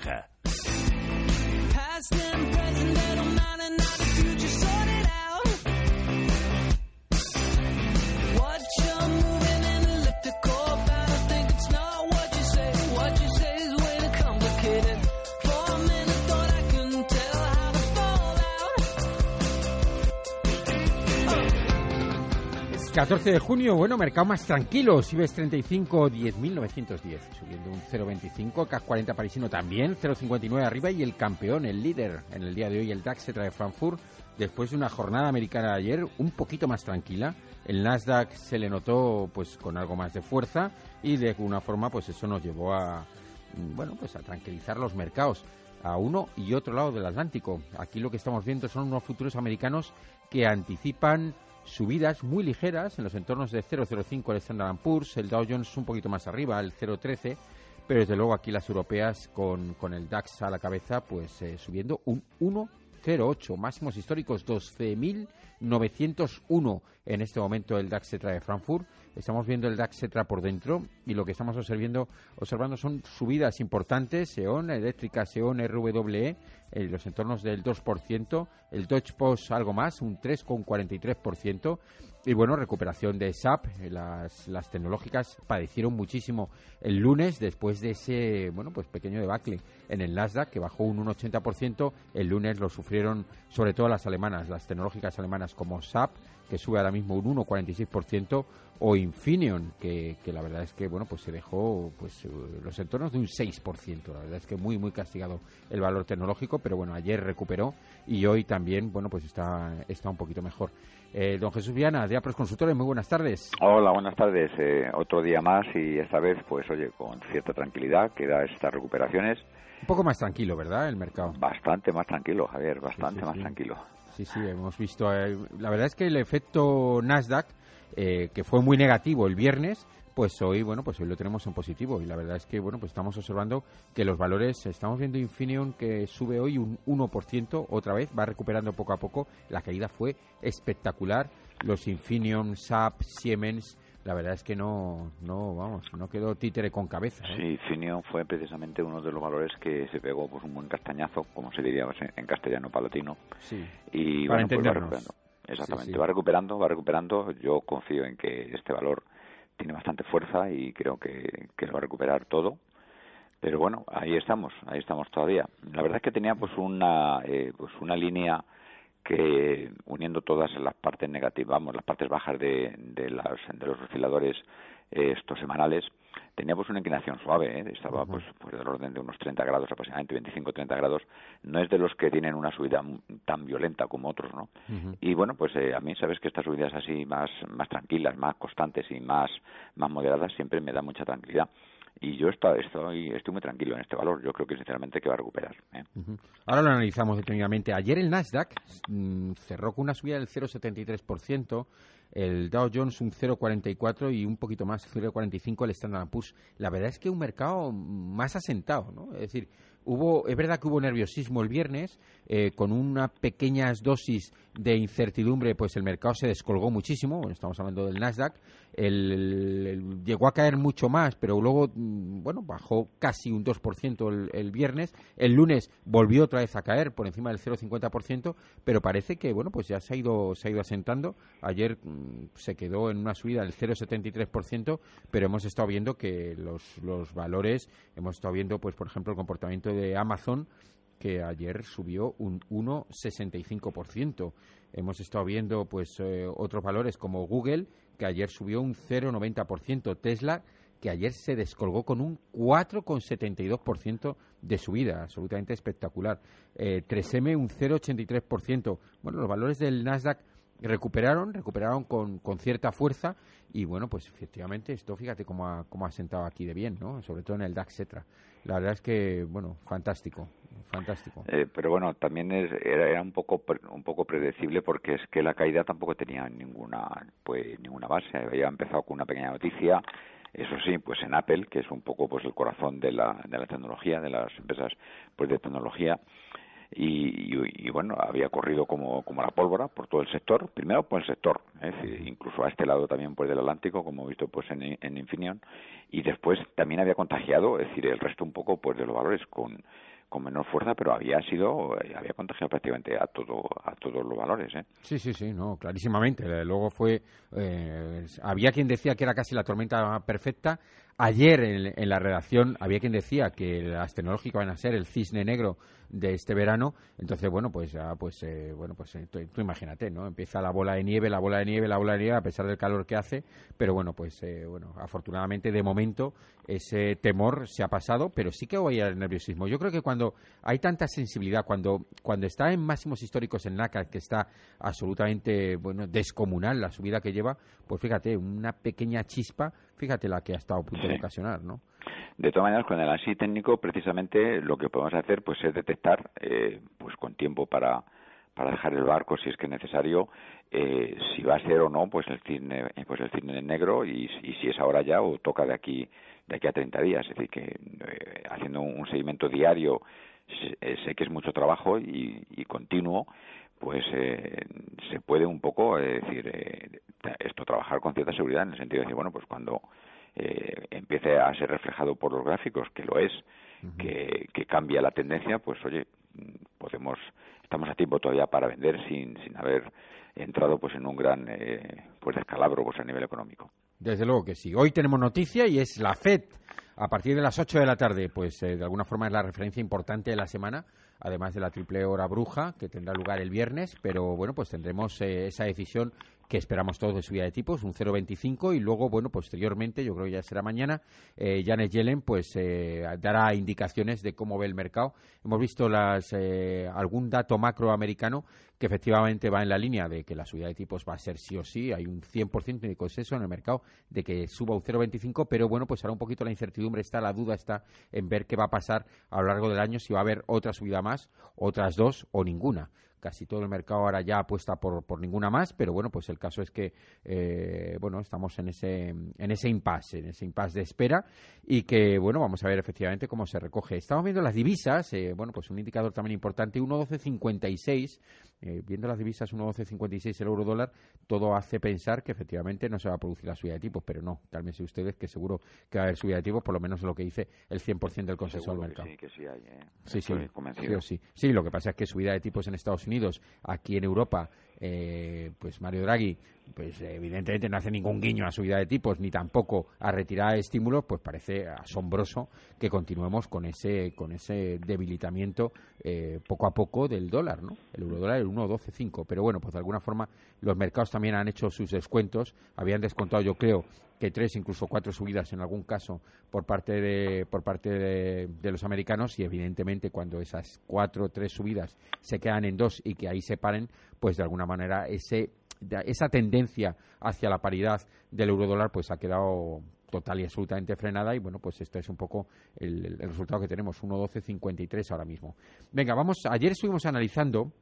Granja. 14 de junio, bueno, mercado más tranquilo. Sibes 35, 10.910, subiendo un 0,25. CAC 40 parisino también, 0,59 arriba. Y el campeón, el líder en el día de hoy, el DAX, se trae Frankfurt. Después de una jornada americana de ayer, un poquito más tranquila. El Nasdaq se le notó pues con algo más de fuerza y de alguna forma pues eso nos llevó a bueno pues a tranquilizar los mercados a uno y otro lado del Atlántico. Aquí lo que estamos viendo son unos futuros americanos que anticipan subidas muy ligeras en los entornos de 0,05 el Standard Poor's, el Dow Jones un poquito más arriba, el 0,13, pero desde luego aquí las europeas con, con el DAX a la cabeza, pues eh, subiendo un 1,08, máximos históricos 12.901 en este momento el DAX se trae Frankfurt. Estamos viendo el DAX Cetra por dentro y lo que estamos observando, observando son subidas importantes, SEON, Eléctrica, SEON, RWE, en los entornos del 2%, el Deutsche Post algo más, un 3,43%, y bueno, recuperación de SAP, las, las tecnológicas padecieron muchísimo el lunes después de ese, bueno, pues pequeño debacle en el Nasdaq que bajó un 1,80%, el lunes lo sufrieron sobre todo las alemanas, las tecnológicas alemanas como SAP, que sube ahora mismo un 1,46%, o Infineon, que, que, la verdad es que bueno pues se dejó pues los entornos de un 6%. La verdad es que muy muy castigado el valor tecnológico, pero bueno, ayer recuperó y hoy también bueno pues está, está un poquito mejor. Eh, don Jesús Viana, de Apros Consultores, muy buenas tardes. Hola, buenas tardes. Eh, otro día más y esta vez, pues oye, con cierta tranquilidad que da estas recuperaciones. Un poco más tranquilo, ¿verdad? El mercado. Bastante más tranquilo, Javier, bastante Sí, sí, más tranquilo. Sí, sí, hemos visto. eh, la verdad es que el efecto Nasdaq, eh, que fue muy negativo el viernes, pues hoy, bueno, pues hoy lo tenemos en positivo. Y la verdad es que, bueno, pues estamos observando que los valores, estamos viendo Infineon que sube hoy un 1%, otra vez, va recuperando poco a poco. La caída fue espectacular. Los Infineon, SAP, Siemens, la verdad es que no, no, vamos, no quedó títere con cabeza. ¿eh? Sí, Finion fue precisamente uno de los valores que se pegó pues un buen castañazo, como se diría en- castellano palatino. Sí. Y Para bueno, pues va. Exactamente, Sí, sí. va recuperando, va recuperando. Yo confío en que este valor tiene bastante fuerza y creo que, que lo va a recuperar todo. Pero bueno, ahí estamos, ahí estamos todavía. La verdad es que tenía pues una, eh, pues una línea que uniendo todas las partes negativas, vamos, las partes bajas de, de, las, de los osciladores eh, estos semanales, tenía pues una inclinación suave, ¿eh? estaba pues, pues del orden de unos 30 grados aproximadamente, 25-30 grados, no es de los que tienen una subida tan violenta como otros, ¿no? Y bueno, pues eh, a mí sabes que estas subidas así más, más tranquilas, más constantes y más, más moderadas siempre me da mucha tranquilidad. Y yo estoy, estoy, estoy muy tranquilo en este valor. Yo creo que sinceramente que va a recuperar. ¿eh? Ahora lo analizamos detenidamente. Ayer el Nasdaq mm, cerró con una subida del 0,73%, el Dow Jones un 0,44 y un poquito más, 0,45 el Standard Poor's. La verdad es que un mercado más asentado, ¿no? Es decir, hubo, es verdad que hubo nerviosismo el viernes, eh, con unas pequeñas dosis de incertidumbre, pues el mercado se descolgó muchísimo. Estamos hablando del Nasdaq. El, llegó a caer mucho más, pero luego, mm, bueno, bajó casi un 2% el, el viernes. El lunes volvió otra vez a caer por encima del 0,50%, pero parece que, bueno, pues ya se ha ido, se ha ido asentando. Ayer mm, se quedó en una subida del 0,73%, pero hemos estado viendo que los, los valores, hemos estado viendo, pues, por ejemplo, el comportamiento de Amazon, que ayer subió un 1,65%. Hemos estado viendo pues eh, otros valores como Google, que ayer subió un 0,90%, Tesla, que ayer se descolgó con un 4,72% de subida, absolutamente espectacular. Eh, 3M un 0,83%. Bueno, los valores del Nasdaq recuperaron, recuperaron con, con cierta fuerza y bueno, pues efectivamente esto fíjate cómo ha, cómo ha sentado aquí de bien, ¿no? Sobre todo en el DAX Cetra. La verdad es que, bueno, fantástico, fantástico. Eh, pero bueno, también es- era, era un poco un poco predecible porque es que la caída tampoco tenía ninguna pues ninguna base. Había empezado con una pequeña noticia, eso sí, pues en Apple, que es un poco pues el corazón de la, de la tecnología, de las empresas pues de tecnología. Y, bueno, había corrido como, como la pólvora por todo el sector, primero por el sector, incluso a este lado también por el Atlántico, como he visto pues en, en Infineon, y después también había contagiado, es decir, el resto un poco pues de los valores con con menor fuerza, pero había sido, eh, había contagiado prácticamente a todo, a todos los valores. ¿eh? Sí, sí, sí, no, clarísimamente. Luego fue, eh, había quien decía que era casi la tormenta perfecta, Ayer en, la redacción había quien decía que las tecnológicas van a ser el cisne negro de este verano. Entonces, bueno, pues ya, pues, eh, bueno, pues eh, tú, imagínate, ¿no? Empieza la bola de nieve, la bola de nieve, la bola de nieve, a pesar del calor que hace. Pero bueno, pues, eh, bueno, afortunadamente de momento ese temor se ha pasado, pero sí que voy al nerviosismo. Yo creo que cuando hay tanta sensibilidad, cuando, cuando está en máximos históricos en NACA, que está absolutamente, bueno, descomunal la subida que lleva, pues fíjate, una pequeña chispa fíjate la que ha estado a punto de ocasionar, ¿no? De todas maneras, con el análisis técnico, precisamente lo que podemos hacer pues es detectar, eh, pues con tiempo para, para dejar el barco si es que es necesario, eh, si va a ser o no pues el cine, eh, pues el cine negro y, si es ahora ya o toca de aquí de aquí a 30 días. Es decir, que haciendo un, seguimiento diario sé, que es mucho trabajo y, y continuo, pues eh, se puede un poco eh, decir eh, esto trabajar con cierta seguridad en el sentido de decir bueno pues cuando eh, empiece a ser reflejado por los gráficos que lo es que, que cambia la tendencia pues oye podemos estamos a tiempo todavía para vender sin sin haber entrado pues en un gran pues descalabro pues a nivel económico desde luego que sí. Hoy tenemos noticia y es la Fed. A partir de las 8 de la tarde pues de alguna forma es la referencia importante de la semana además de la triple hora bruja que tendrá lugar el viernes, pero bueno, pues tendremos eh, esa decisión que esperamos todos de subida de tipos, un 0,25 y luego, bueno, posteriormente, yo creo que ya será mañana, eh, Janet Yellen pues eh, dará indicaciones de cómo ve el mercado. Hemos visto las, eh, algún dato macro americano que efectivamente va en la línea de que la subida de tipos va a ser sí o sí, hay un 100% de consenso en el mercado de que suba un 0,25, pero bueno, pues ahora un poquito la incertidumbre está, la duda está en ver qué va a pasar a lo largo del año, si va a haber otra subida más, otras dos o ninguna casi todo el mercado ahora ya apuesta por, por ninguna más, pero bueno, pues el caso es que eh, bueno, estamos en ese en ese impasse, en ese impasse de espera y que bueno, vamos a ver efectivamente cómo se recoge. Estamos viendo las divisas, eh, bueno, pues un indicador también importante, 1.1256, eh, viendo las divisas 1.1256 el euro dólar, todo hace pensar que efectivamente no se va a producir la subida de tipos, pero no, cálmense ustedes que seguro que va a haber subida de tipos, por lo menos lo que dice el 100% del consenso del mercado. sí, que sí hay, Sí, sí, sí, sí, lo que pasa es que subida de tipos en Estados Unidos, aquí en Europa, eh, pues Mario Draghi, pues evidentemente no hace ningún guiño a subida de tipos ni tampoco a retirar estímulos, pues parece asombroso que continuemos con ese con ese debilitamiento eh, poco a poco del dólar, ¿no? El euro dólar el 1.12.5, pero bueno, pues de alguna forma los mercados también han hecho sus descuentos, habían descontado yo creo que tres, incluso cuatro subidas en algún caso por parte de, por parte de, los americanos y evidentemente cuando esas cuatro o tres subidas se quedan en dos y que ahí se paren, pues de alguna manera ese, esa tendencia hacia la paridad del euro dólar pues ha quedado total y absolutamente frenada. Y bueno pues este es un poco el, el resultado que tenemos 1.12.53 ahora mismo. Venga vamos ayer estuvimos analizando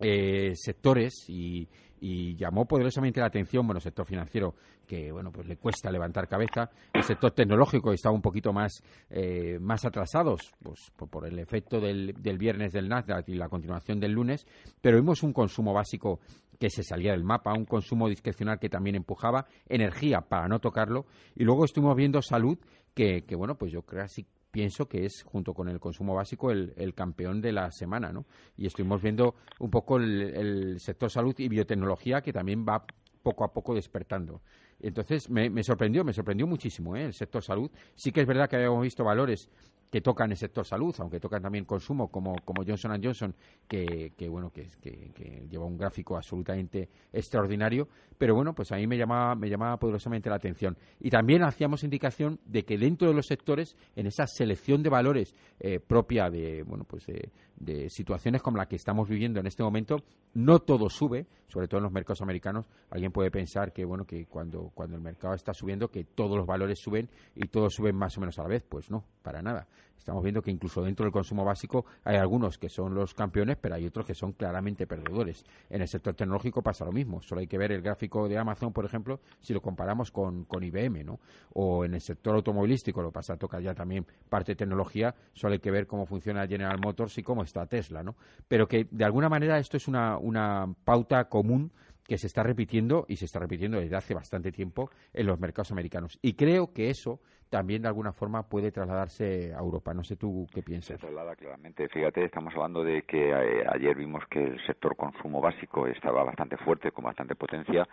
eh, sectores y, y llamó poderosamente la atención, bueno, el sector financiero que, bueno, pues le cuesta levantar cabeza, el sector tecnológico estaba un poquito más, eh, más atrasados, pues por, el efecto del, del, viernes del Nasdaq y la continuación del lunes, pero vimos un consumo básico que se salía del mapa, un consumo discrecional que también empujaba, energía para no tocarlo, y luego estuvimos viendo salud que, que bueno, pues yo así pienso que es, junto con el consumo básico, el, el campeón de la semana, ¿no? Y estuvimos viendo un poco el, sector salud y biotecnología que también va poco a poco despertando. Entonces me, me sorprendió, me sorprendió muchísimo ¿eh? el sector salud. Sí que es verdad que habíamos visto valores que tocan el sector salud, aunque tocan también consumo, como, como Johnson Johnson, que, bueno, que, que, lleva un gráfico absolutamente extraordinario, pero bueno, pues a mí me llamaba, me llamaba poderosamente la atención. Y también hacíamos indicación de que dentro de los sectores, en esa selección de valores eh, propia de, bueno, pues de, de situaciones como la que estamos viviendo en este momento, no todo sube, sobre todo en los mercados americanos. Alguien puede pensar que bueno que cuando, cuando el mercado está subiendo, que todos los valores suben y todos suben más o menos a la vez. Pues no, para nada. Estamos viendo que incluso dentro del consumo básico hay algunos que son los campeones, pero hay otros que son claramente perdedores. En el sector tecnológico pasa lo mismo. Solo hay que ver el gráfico de Amazon, por ejemplo, si lo comparamos con, con IBM, ¿no? O en el sector automovilístico, lo pasa, toca ya también parte de tecnología, solo hay que ver cómo funciona General Motors y cómo está Tesla, ¿no? Pero que de alguna manera esto es una, una pauta común que se está repitiendo y se está repitiendo desde hace bastante tiempo en los mercados americanos. Y creo que eso también de alguna forma puede trasladarse a Europa. No sé tú qué piensas. Se traslada claramente. Fíjate, estamos hablando de que eh, ayer vimos que el sector consumo básico estaba bastante fuerte, con bastante potencia,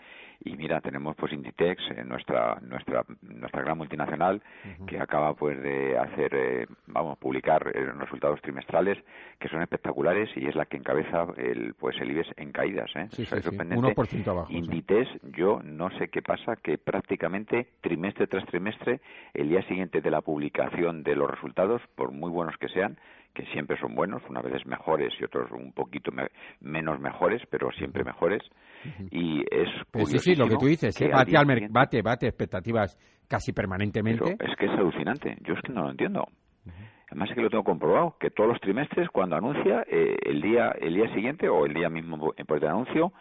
y mira, tenemos pues Inditex, eh, nuestra nuestra nuestra gran multinacional, que acaba pues de hacer, eh, vamos, publicar resultados trimestrales que son espectaculares y es la que encabeza el pues el IBEX en caídas. ¿eh? Sí, sí, 1% abajo. Inditex, yo no sé qué pasa, que prácticamente trimestre tras trimestre el día siguiente de la publicación de los resultados, por muy buenos que sean, que siempre son buenos, unas veces mejores y otros un poquito menos mejores, pero siempre mejores. Y es pues sí, sí, lo que tú dices, ¿eh? bate, al bate, bate expectativas casi permanentemente. es que es alucinante, yo es que no lo entiendo. Además es que lo tengo comprobado, que todos los trimestres cuando anuncia, eh, el día el día siguiente o el día mismo por el anuncio,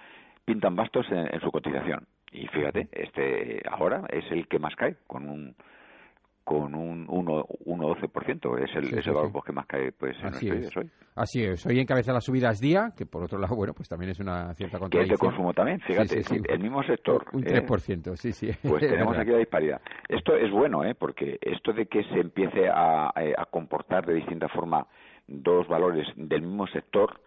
pintan bastos en su cotización. Y fíjate, este ahora es el que más cae, con un con un 1,12%. Es el, es el valor que más cae pues, en Así es. hoy. Así es. Hoy encabeza las subidas día, que por otro lado, bueno, pues también es una cierta contradicción. Que de consumo también, fíjate, el mismo sector. Un 3%, ¿eh? sí, sí. Pues tenemos aquí la disparidad. Esto es bueno, ¿eh? Porque esto de que se empiece a, a comportar de distinta forma dos valores del mismo sector,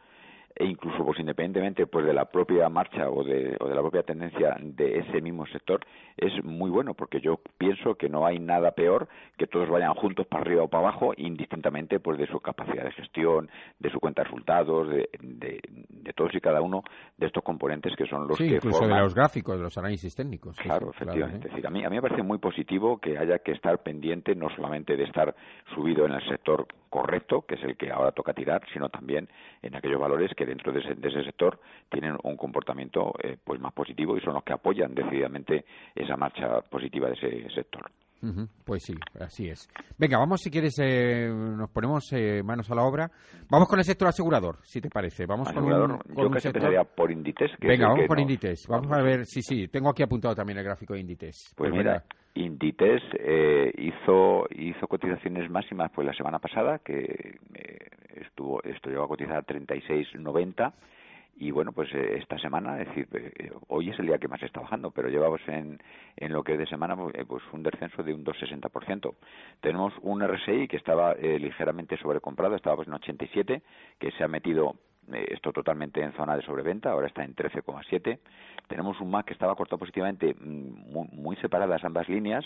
e incluso pues independientemente pues de la propia marcha o de, o de la propia tendencia de ese mismo sector es muy bueno porque yo pienso que no hay nada peor que todos vayan juntos para arriba o para abajo indistintamente pues de su capacidad de gestión de su cuenta de resultados de, de, todos y cada uno de estos componentes que son los sí, que incluso de los gráficos de los análisis técnicos claro efectivamente. decir, a mí a mí me parece muy positivo que haya que estar pendiente no solamente de estar subido en el sector correcto que es el que ahora toca tirar sino también en aquellos valores que dentro de ese, sector tienen un comportamiento eh, pues más positivo y son los que apoyan decididamente esa marcha positiva de ese sector. Pues sí, así es. Venga, vamos si quieres, eh, nos ponemos eh, manos a la obra. Vamos con el sector asegurador, si te parece. Vamos con, un, yo casi empezaría por Inditex. Venga, vamos por Inditex. Vamos a ver, sí, sí, tengo aquí apuntado también el gráfico de Inditex. Pues mira, Inditex eh, hizo hizo cotizaciones máximas pues la semana pasada, que estuvo esto llegó a cotizar a 36.90 y bueno, pues eh, esta semana, es decir, eh, hoy es el día que más está bajando, pero llevamos en, en lo que es de semana pues, eh, pues un descenso de un 2,60%. Tenemos un RSI que estaba ligeramente sobrecomprado, estaba pues en 87, que se ha metido esto totalmente en zona de sobreventa, ahora está en 13,7. Tenemos un MAC que estaba cortado positivamente, mm, muy, muy separadas ambas líneas,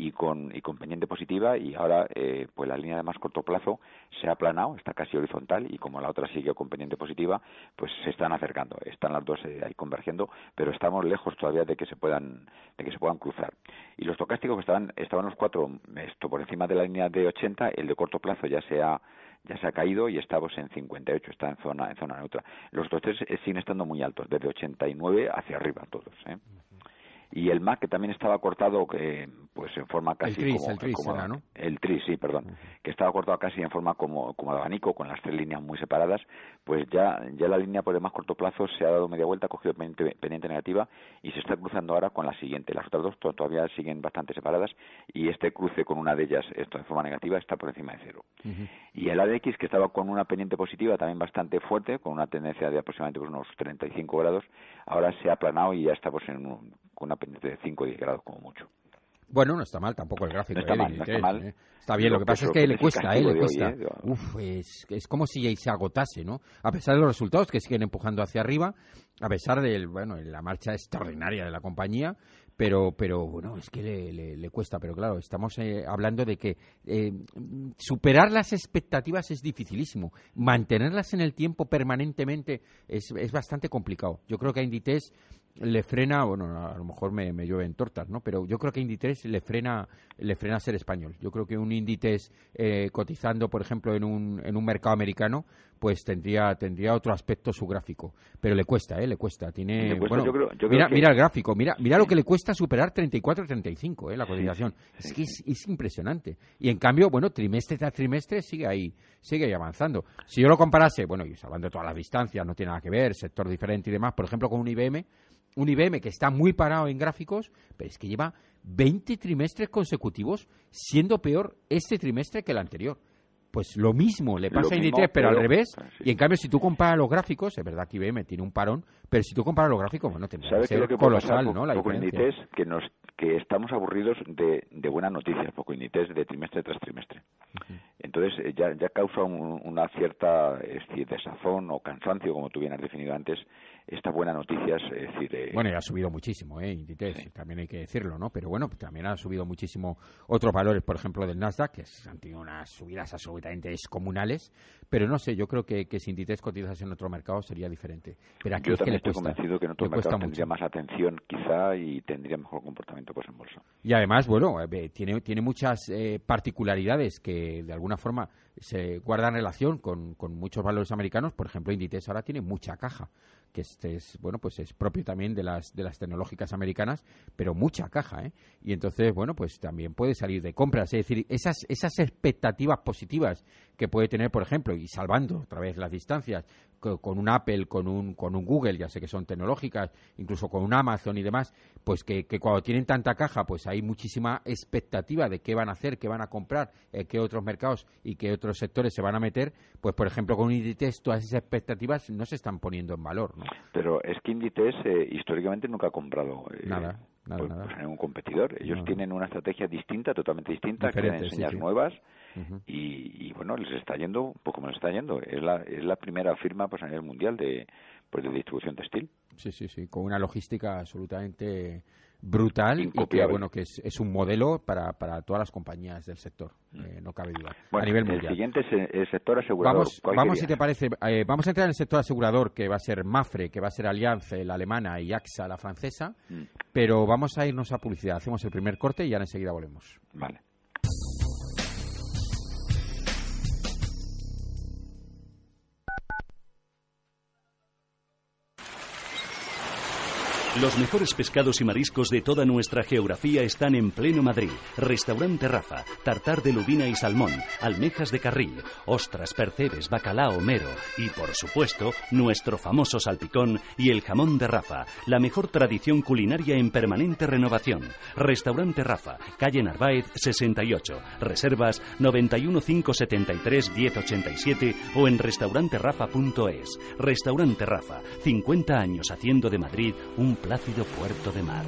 y con, y con pendiente positiva y ahora eh, pues la línea de más corto plazo se ha aplanado, está casi horizontal y como la otra sigue con pendiente positiva, pues se están acercando, están las dos eh, ahí convergiendo, pero estamos lejos todavía de que se puedan de que se puedan cruzar. Y los tocásticos que estaban estaban los cuatro esto por encima de la línea de 80, el de corto plazo ya se ha ya se ha caído y estamos en 58, está en zona en zona neutra. Los otros tres eh, siguen estando muy altos, desde 89 hacia arriba todos, ¿eh? Y el MAC que también estaba cortado eh, pues en forma casi el como, el tris, ¿no? el tris sí perdón que estaba cortado casi en forma como como abanico con las tres líneas muy separadas pues ya ya la línea por el más corto plazo se ha dado media vuelta ha cogido pendiente, pendiente negativa y se está cruzando ahora con la siguiente. Las otras dos todavía siguen bastante separadas y este cruce con una de ellas esto en forma negativa está por encima de cero. Y el ADX que estaba con una pendiente positiva también bastante fuerte con una tendencia de aproximadamente unos 35 grados ahora se ha aplanado y ya estamos en un, con una pendiente de 5 o 10 grados como mucho. Bueno, no está mal tampoco el gráfico. No está, ¿eh? mal, no está, mal. ¿eh? está bien, lo, que pasa es que le cuesta, ¿eh? Le cuesta. Uf, es, es, como si se agotase, ¿no? A pesar de los resultados que siguen empujando hacia arriba, a pesar de bueno, la marcha extraordinaria de la compañía, pero, pero bueno, es que le, le, cuesta. Pero claro, estamos eh, hablando de que eh, superar las expectativas es dificilísimo. Mantenerlas en el tiempo permanentemente es, es bastante complicado. Yo creo que a Inditex le frena, bueno, a lo mejor me, me llueven tortas, ¿no? Pero yo creo que Inditex le frena, le frena ser español. Yo creo que un Inditex eh, cotizando, por ejemplo, en un, en un mercado americano, pues tendría, tendría otro aspecto su gráfico. Pero le cuesta, ¿eh? Le cuesta. Tiene, bueno, mira, mira el gráfico, mira, mira lo que le cuesta superar 34-35, ¿eh? la cotización. es que es, impresionante. Y en cambio, bueno, trimestre tras trimestre sigue ahí, sigue ahí avanzando. Si yo lo comparase, bueno, y hablando de todas las distancias, no tiene nada que ver, sector diferente y demás, por ejemplo, con un IBM, un IBM que está muy parado en gráficos, pero es que lleva 20 trimestres consecutivos siendo peor este trimestre que el anterior pues lo mismo le pasa a Inditex, pero, al revés. Y en cambio, si tú comparas los gráficos, es verdad que IBM tiene un parón, pero si tú comparas los gráficos, bueno, tendrá que ser colosal, ¿no? La poco Inditex, que, nos, que estamos aburridos de, de buenas noticias, poco Inditex de trimestre tras trimestre. Entonces, eh, ya, ya causa una cierta es decir, desazón o cansancio, como tú bien has definido antes, estas buenas noticias, es decir... Eh, bueno, y ha subido muchísimo, ¿eh? Inditex, también hay que decirlo, ¿no? Pero bueno, también ha subido muchísimo otros valores, por ejemplo, del Nasdaq, que han tenido unas subidas absolutamente descomunales, pero no sé, yo creo que, que si Inditex cotizase en otro mercado sería diferente. Pero aquí yo es también estoy convencido que en otro mercado tendría más atención, quizá, y tendría mejor comportamiento pues en bolsa. Y además, bueno, eh, tiene, tiene muchas eh, particularidades que, de alguna forma, se guardan relación con, con muchos valores americanos. Por ejemplo, Inditex ahora tiene mucha caja que este es bueno pues es propio también de las de las tecnológicas americanas pero mucha caja ¿eh? y entonces bueno pues también puede salir de compras es decir esas esas expectativas positivas que puede tener por ejemplo y salvando otra vez las distancias con un Apple, con un, con un Google, ya sé que son tecnológicas, incluso con un Amazon y demás, pues que, cuando tienen tanta caja, pues hay muchísima expectativa de qué van a hacer, qué van a comprar, eh, qué otros mercados y qué otros sectores se van a meter, pues por ejemplo con Inditex todas esas expectativas no se están poniendo en valor. ¿no? Pero es que Inditex eh, históricamente nunca ha comprado eh, nada. Nada, pues, pues, un competidor. Ellos tienen una estrategia distinta, totalmente distinta, quieren enseñar nuevas y, bueno, les está yendo, pues como les está yendo, es la, es la primera firma pues a nivel mundial de, pues, de distribución textil. Sí, sí, sí, con una logística absolutamente brutal y que bueno que es, es un modelo para, para todas las compañías del sector mm. eh, no cabe duda a nivel mundial. el siguiente es el sector asegurador. Vamos vamos si te parece eh, vamos a entrar en el sector asegurador que va a ser Mafre que va a ser Allianz la alemana y AXA la francesa mm. pero vamos a irnos a publicidad. Hacemos el primer corte y ya enseguida volvemos. Vale Los mejores pescados y mariscos de toda nuestra geografía están en pleno Madrid. Restaurante Rafa, tartar de lubina y salmón, almejas de carril, ostras, percebes, bacalao, mero y, por supuesto, nuestro famoso salpicón y el jamón de Rafa, la mejor tradición culinaria en permanente renovación. Restaurante Rafa, calle Narváez 68. Reservas 91573 1087 o en restauranterafa.es. Restaurante Rafa, 50 años haciendo de Madrid un plácido puerto de mar.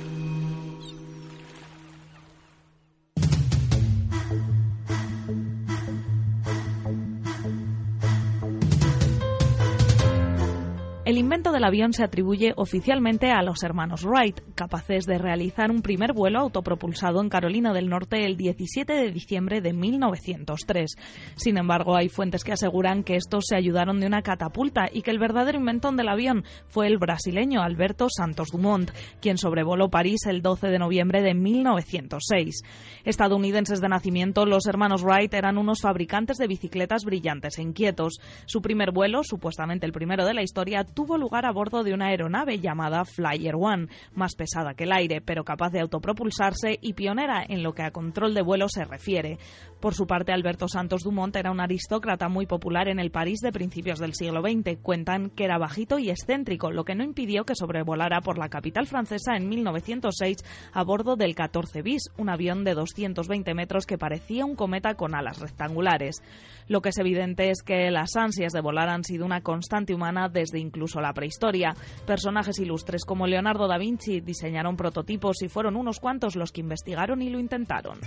Invento del avión se atribuye oficialmente a los hermanos Wright, capaces de realizar un primer vuelo autopropulsado en Carolina del Norte el 17 de diciembre de 1903. Sin embargo, hay fuentes que aseguran que estos se ayudaron de una catapulta y que el verdadero inventón del avión fue el brasileño Alberto Santos Dumont, quien sobrevoló París el 12 de noviembre de 1906. Estadounidenses de nacimiento, los hermanos Wright eran unos fabricantes de bicicletas brillantes e inquietos. Su primer vuelo, supuestamente el primero de la historia, tuvo lugar a bordo de una aeronave llamada Flyer One, más pesada que el aire, pero capaz de autopropulsarse y pionera en lo que a control de vuelo se refiere. Por su parte, Alberto Santos Dumont era un aristócrata muy popular en el París de principios del siglo XX. Cuentan que era bajito y excéntrico, lo que no impidió que sobrevolara por la capital francesa en 1906 a bordo del 14 bis, un avión de 220 metros que parecía un cometa con alas rectangulares. Lo que es evidente es que las ansias de volar han sido una constante humana desde incluso la prehistoria. Personajes ilustres como Leonardo da Vinci diseñaron prototipos y fueron unos cuantos los que investigaron y lo intentaron.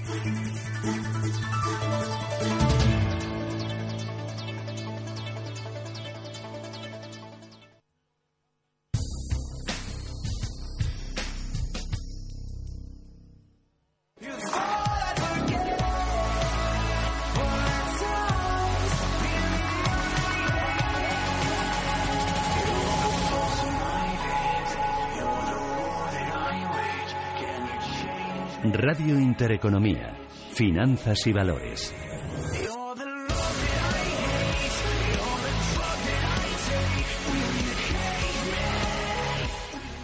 Radio Intereconomía, Finanzas y Valores.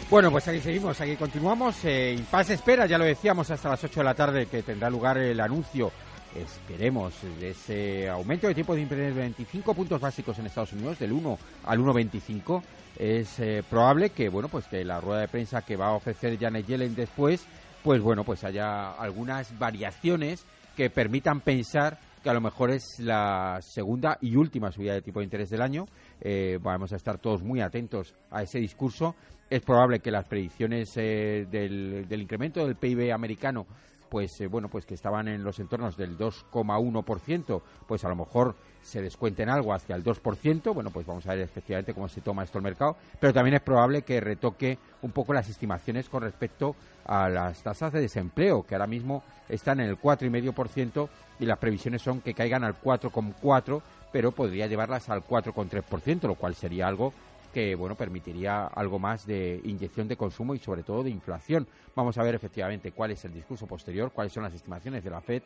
Bueno, pues aquí seguimos, aquí continuamos. Eh, Impasse espera, ya lo decíamos, hasta las 8 de la tarde que tendrá lugar el anuncio, esperemos, de ese aumento de tiempo de interés de 25 puntos básicos en Estados Unidos, del 1 al 1,25. Es eh, probable que, bueno, pues que la rueda de prensa que va a ofrecer Janet Yellen después, pues bueno, pues haya algunas variaciones que permitan pensar que a lo mejor es la segunda y última subida de tipo de interés del año. Eh, vamos a estar todos muy atentos a ese discurso. Es probable que las predicciones eh, del, incremento del PIB americano pues eh, bueno, pues que estaban en los entornos del 2,1%, pues a lo mejor se descuenten algo hacia el 2%, bueno, pues vamos a ver efectivamente cómo se toma esto el mercado, pero también es probable que retoque un poco las estimaciones con respecto a las tasas de desempleo, que ahora mismo están en el 4,5% y las previsiones son que caigan al 4,4%, pero podría llevarlas al 4,3%, lo cual sería algo que bueno permitiría algo más de inyección de consumo y sobre todo de inflación. Vamos a ver efectivamente cuál es el discurso posterior, cuáles son las estimaciones de la Fed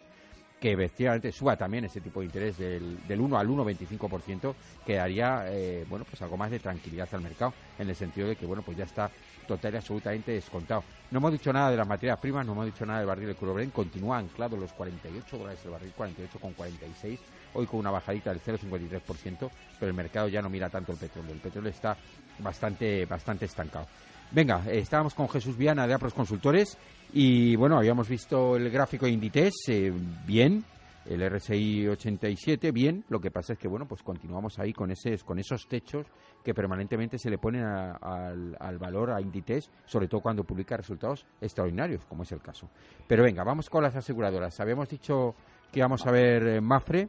que efectivamente suba también ese tipo de interés del, del 1 al 1,25%, que daría eh, bueno, pues algo más de tranquilidad al mercado, en el sentido de que bueno, pues ya está total y absolutamente descontado. No hemos dicho nada de las materias primas, no hemos dicho nada del barril de Curo continúa anclado los 48 dólares el barril, 48,46 hoy con una bajadita del 0,53%, pero el mercado ya no mira tanto el petróleo. El petróleo está bastante, bastante estancado. Venga, eh, estábamos con Jesús Viana de Apros Consultores y bueno, habíamos visto el gráfico de Inditex, eh, bien, el RSI 87, bien, lo que pasa es que bueno, pues continuamos ahí con, ese, con esos techos que permanentemente se le ponen al, al, valor a Inditex, sobre todo cuando publica resultados extraordinarios, como es el caso. Pero venga, vamos con las aseguradoras. Habíamos dicho que íbamos a ver eh, Mafre,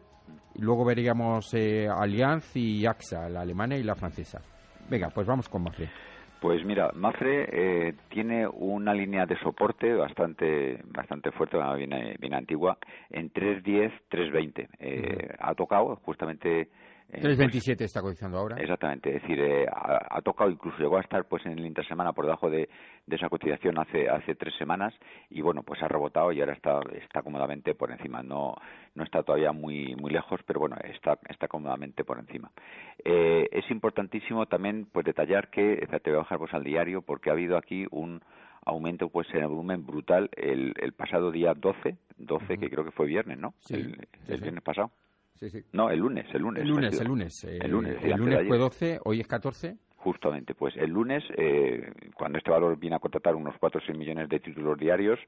y luego veríamos eh, Allianz y AXA, la alemana y la francesa. Venga, pues vamos con Mafre. Pues mira, Mafre eh, tiene una línea de soporte bastante bastante fuerte, bien, bien antigua, en 3.10, 3.20. Eh, ha tocado justamente 3.27 está cotizando ahora. Exactamente, es decir, eh, ha, tocado, incluso llegó a estar pues en el intersemana por debajo de, esa cotización hace hace tres semanas y bueno, pues ha rebotado y ahora está está cómodamente por encima. No no está todavía muy muy lejos, pero bueno, está está cómodamente por encima. Eh, es importantísimo también pues detallar que, te voy a bajar pues al diario porque ha habido aquí un aumento pues en el volumen brutal el, el pasado día 12, 12 que creo que fue viernes, ¿no? el, viernes pasado. No, el lunes, el lunes. El lunes, el lunes. el lunes, el lunes fue 12, hoy es 14. Justamente, pues el lunes, eh, cuando este valor viene a contratar unos 4 o 6 millones de títulos diarios,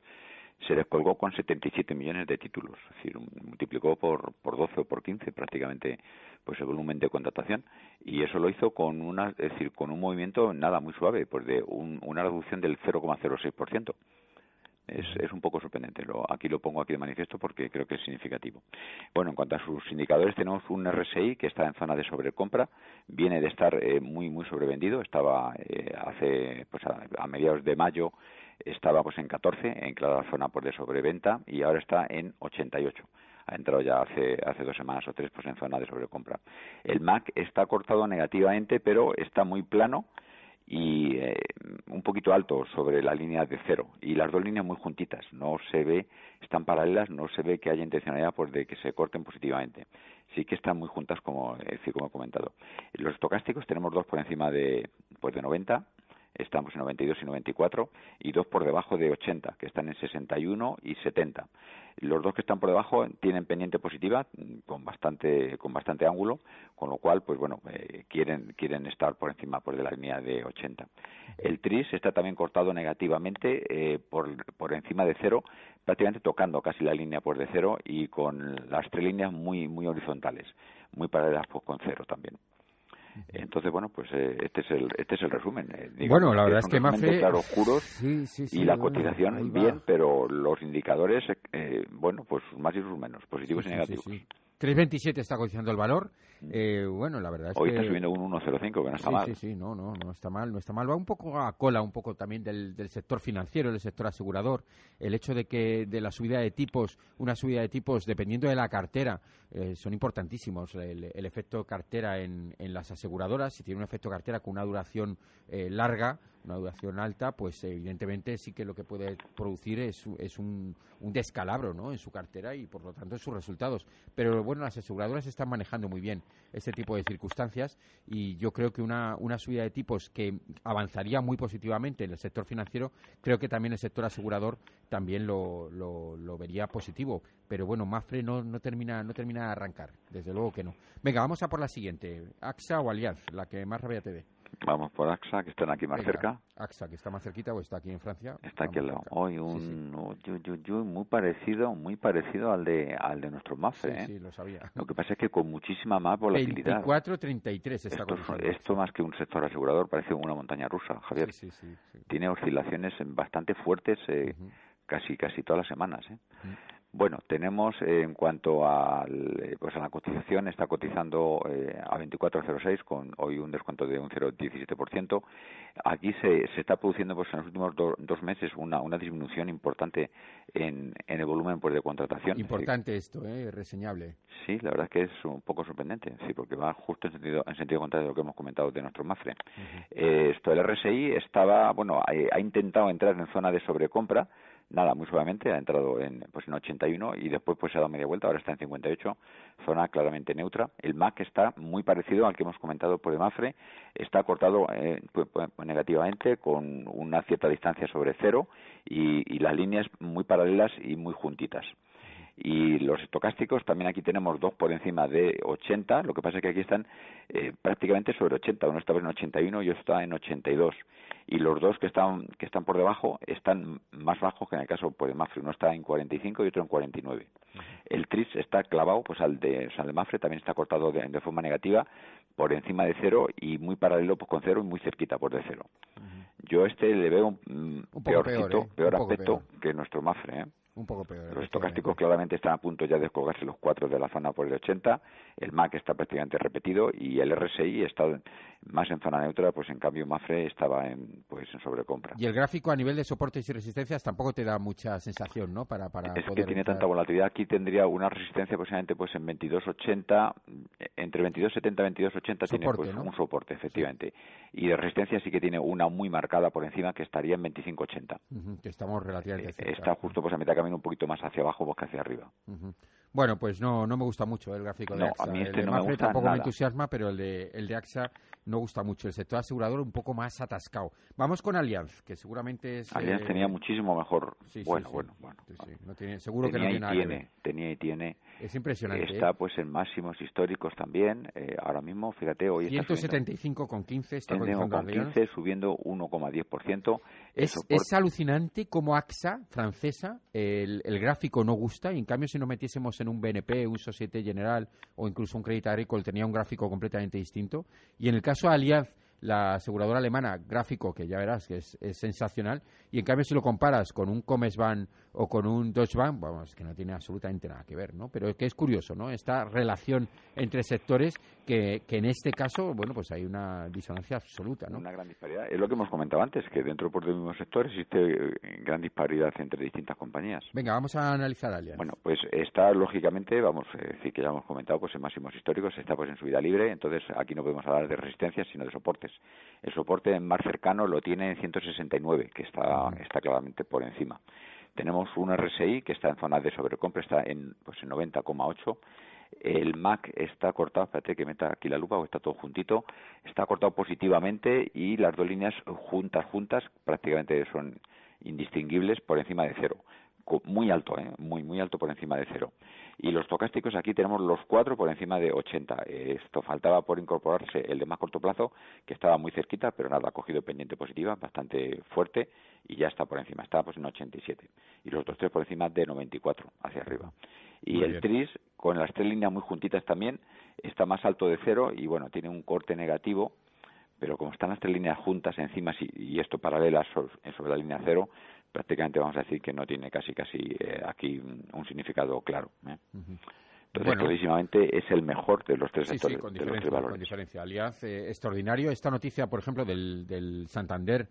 se descolgó con 77 millones de títulos, es decir, multiplicó por, por 12 o por 15 prácticamente pues el volumen de contratación y eso lo hizo con una, es decir, con un movimiento nada muy suave, pues de una reducción del 0,06% es, es un poco sorprendente. Lo, aquí lo pongo aquí de manifiesto porque creo que es significativo. Bueno, en cuanto a sus indicadores, tenemos un RSI que está en zona de sobrecompra, viene de estar eh, muy, muy sobrevendido, estaba eh, hace, pues a, mediados de mayo, estaba pues en 14, en clara zona pues, de sobreventa y ahora está en 88 ha entrado ya hace, hace dos semanas o tres pues en zona de sobrecompra. El MAC está cortado negativamente, pero está muy plano y eh, un poquito alto sobre la línea de cero. Y las dos líneas muy juntitas. No se ve están paralelas no se ve que haya intencionalidad pues de que se corten positivamente. Sí que están muy juntas como como he comentado. Los estocásticos tenemos dos por encima de pues de 90 estamos en 92 y 94 y dos por debajo de 80 que están en 61 y 70 los dos que están por debajo tienen pendiente positiva con bastante con bastante ángulo con lo cual pues bueno eh, quieren quieren estar por encima por de la línea de 80 el tris está también cortado negativamente eh, por por encima de cero prácticamente tocando casi la línea por de cero y con las tres líneas muy muy horizontales muy paralelas pues, con cero también entonces, bueno, pues eh, este es el este es el resumen. Eh, bueno, la verdad es que Mafre... Claro, oscuros y la cotización bien, pero los indicadores, eh, bueno, pues más y menos, positivos y negativos. 3.27 está cotizando el valor. Eh, bueno, la verdad es Hoy está subiendo un 1.05, que no está mal. Sí, sí, no, no, no está mal, no está mal. Va un poco a cola, un poco también del, del sector financiero, del sector asegurador. El hecho de que de la subida de tipos, una subida de tipos dependiendo de la cartera, eh, son importantísimos. El, efecto cartera en, en, las aseguradoras, si tiene un efecto cartera con una duración eh, larga, una duración alta, pues evidentemente sí que lo que puede producir es, es un, un, descalabro ¿no? en su cartera y por lo tanto en sus resultados. Pero bueno, las aseguradoras están manejando muy bien este tipo de circunstancias y yo creo que una, una subida de tipos que avanzaría muy positivamente en el sector financiero, creo que también el sector asegurador también lo, lo, vería positivo. Pero bueno, Mafre no, no, termina, no termina de arrancar, desde luego que no. Venga, vamos a por la siguiente, AXA o Allianz, la que más rabia te dé. Vamos por AXA, que están aquí más cerca. AXA, que está más cerquita o está aquí en Francia. Está aquí al lado. Hoy un muy parecido, muy parecido al de al de nuestro MAFE. Sí, ¿eh? lo sabía. Lo que pasa es que con muchísima más volatilidad. 24.33 está esto, esto más que un sector asegurador parece una montaña rusa, Javier. Sí, sí, Tiene oscilaciones bastante fuertes eh, casi casi todas las semanas. ¿eh? Bueno, tenemos eh, en cuanto a, eh, pues a la cotización, está cotizando eh, a 24.06 con hoy un descuento de un 0,17%. Aquí se, se está produciendo pues en los últimos dos meses una, una disminución importante en, en el volumen pues, de contratación. Importante esto, ¿eh? reseñable. Sí, la verdad es que es un poco sorprendente, sí, porque va justo en sentido, en sentido contrario de lo que hemos comentado de nuestro MAFRE. esto, el RSI estaba, bueno, ha intentado entrar en zona de sobrecompra, nada, muy suavemente, ha entrado en, pues en 81 y después pues se ha dado media vuelta, ahora está en 58, zona claramente neutra. El MAC está muy parecido al que hemos comentado por el MAFRE, está cortado eh, pues, negativamente con una cierta distancia sobre cero y las líneas muy paralelas y muy juntitas. Y los estocásticos, también aquí tenemos dos por encima de 80, lo que pasa es que aquí están eh, prácticamente sobre 80, uno está en 81 y otro está en 82. Y los dos que están, que están por debajo están más bajos que en el caso pues, de Mafre, uno está en 45 y otro en 49. El TRIS está clavado, pues al de, o sea, de Mafre también está cortado de, forma negativa por encima de cero y muy paralelo pues, con cero y muy cerquita por de cero. Yo este le veo un, peor, peor, ¿eh? aspecto que nuestro Mafre. ¿eh? Un poco peor. Los estocásticos claramente están a punto ya de descolgarse los cuatro de la zona por el 80, el MAC está prácticamente repetido y el RSI está más en zona neutra, pues en cambio Mafre estaba en, pues en sobrecompra. Y el gráfico a nivel de soportes y resistencias tampoco te da mucha sensación, ¿no? Para, para es que tiene tanta volatilidad. Aquí tendría una resistencia aproximadamente pues en 22.80, entre 22.70 y 22.80 tiene pues, un soporte, efectivamente. Y de resistencia sí que tiene una muy marcada por encima que estaría en 25.80. que estamos relativamente eh, Está justo pues a mitad de camino un poquito más hacia abajo que hacia arriba. Bueno, pues no, no me gusta mucho el gráfico de AXA. A mí este el de no me gusta tampoco me entusiasma, pero el de, el de AXA no gusta mucho. El sector asegurador un poco más atascado. Vamos con Allianz, que seguramente es... Allianz eh, tenía muchísimo mejor. bueno, bueno, bueno, No tiene, seguro que no tiene, tiene Tenía y tiene. Es impresionante. Está ¿eh? pues en máximos históricos también. Eh, ahora mismo, fíjate, hoy 175 con 15 está con 15 subiendo 1,10%. Es, es alucinante como AXA, francesa, el, el gráfico no gusta. Y en cambio, si nos metiésemos en un BNP, un Societe General o incluso un Credit Agricole, tenía un gráfico completamente distinto. Y en el caso de Allianz, la aseguradora alemana, gráfico, que ya verás que es, sensacional, y en cambio si lo comparas con un Commerzbank o con un Deutsche Bank, vamos, que no tiene absolutamente nada que ver, ¿no? Pero que es curioso, ¿no? Esta relación entre sectores que, que en este caso, bueno, pues hay una disonancia absoluta, ¿no? Una gran disparidad. Es lo que hemos comentado antes, que dentro por del mismo sector existe eh, gran disparidad entre distintas compañías. Venga, vamos a analizar Allianz. Bueno, pues está lógicamente, vamos a decir que ya hemos comentado, pues en máximos históricos, está pues en su vida libre, entonces aquí no podemos hablar de resistencia, sino de soportes. El soporte más cercano lo tiene en 169, que está, está claramente por encima. Tenemos un RSI que está en zona de sobrecompra, está en, pues en 90,8. El MAC está cortado, espérate que meta aquí la lupa, o está todo juntito, está cortado positivamente y las dos líneas juntas, juntas, prácticamente son indistinguibles por encima de cero muy alto, ¿eh? muy, muy alto por encima de cero. Y los tocásticos aquí tenemos los cuatro por encima de 80. Esto faltaba por incorporarse el de más corto plazo, que estaba muy cerquita, pero nada, ha cogido pendiente positiva, bastante fuerte, y ya está por encima, está pues en 87. Y los otros tres por encima de 94, hacia arriba. Y el TRIS, con las tres líneas muy juntitas también, está más alto de cero y bueno, tiene un corte negativo, pero como están las tres líneas juntas encima y esto paralelas sobre la línea cero, prácticamente vamos a decir que no tiene casi casi eh, aquí un significado claro. ¿eh? Entonces, clarísimamente es el mejor de los tres sectores. con diferencia, con diferencia. Alianz, eh, extraordinario. Esta noticia, por ejemplo, del, del Santander,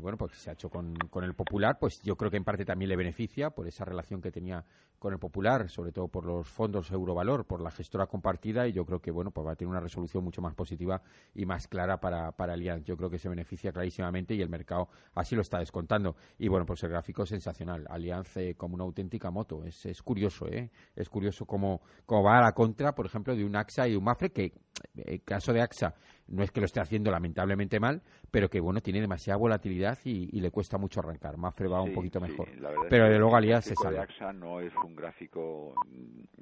bueno, pues se ha hecho con, con, el Popular, pues yo creo que en parte también le beneficia por esa relación que tenía con el Popular, sobre todo por los fondos Eurovalor, por la gestora compartida, y yo creo que bueno, pues va a tener una resolución mucho más positiva y más clara para, para Allianz. Yo creo que se beneficia clarísimamente y el mercado así lo está descontando. Y bueno, pues el gráfico es sensacional. Allianz eh, como una auténtica moto. Es, es curioso, ¿eh? Es curioso cómo, cómo va a la contra, por ejemplo, de un AXA y un Mafre, que el caso de AXA no es que lo esté haciendo lamentablemente mal, pero que bueno, tiene demasiada volatilidad y, le cuesta mucho arrancar. Mafre va un poquito mejor. pero de luego Allianz se sale. AXA no es un gráfico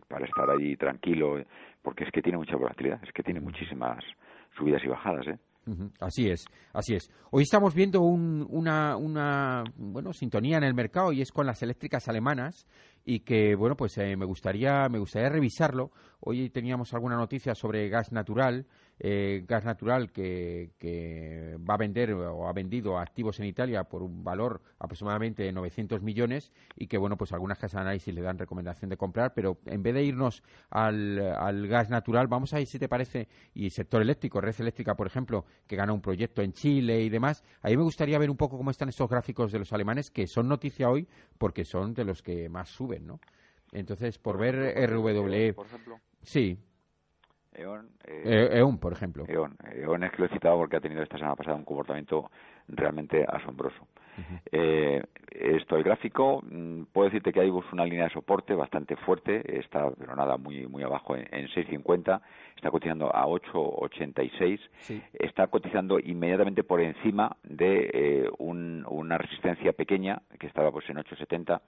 para estar ahí tranquilo, porque es que tiene mucha volatilidad, es que tiene muchísimas subidas y bajadas, ¿eh? Así es, así es. Hoy estamos viendo una, una bueno, sintonía en el mercado y es con las eléctricas alemanas y que bueno pues eh, me gustaría me gustaría revisarlo hoy teníamos alguna noticia sobre gas natural eh, gas natural que, que, va a vender o ha vendido activos en Italia por un valor aproximadamente de 900 millones y que bueno pues algunas casas de análisis le dan recomendación de comprar pero en vez de irnos al, al gas natural vamos a ir si te parece y sector eléctrico red eléctrica por ejemplo que gana un proyecto en Chile y demás ahí me gustaría ver un poco cómo están estos gráficos de los alemanes que son noticia hoy porque son de los que más suben ¿no? Entonces, por ver RWE... Por ejemplo. Sí. E.ON, eh, e-, por ejemplo. E.ON. E.ON es que lo he citado porque ha tenido esta semana pasada un comportamiento realmente asombroso. eh, esto, el gráfico, mm, puedo decirte que hay una línea de soporte bastante fuerte, está, pero nada, muy muy abajo en, 6.50, está cotizando a 8.86, está cotizando inmediatamente por encima de eh, una resistencia pequeña que estaba pues en 8.70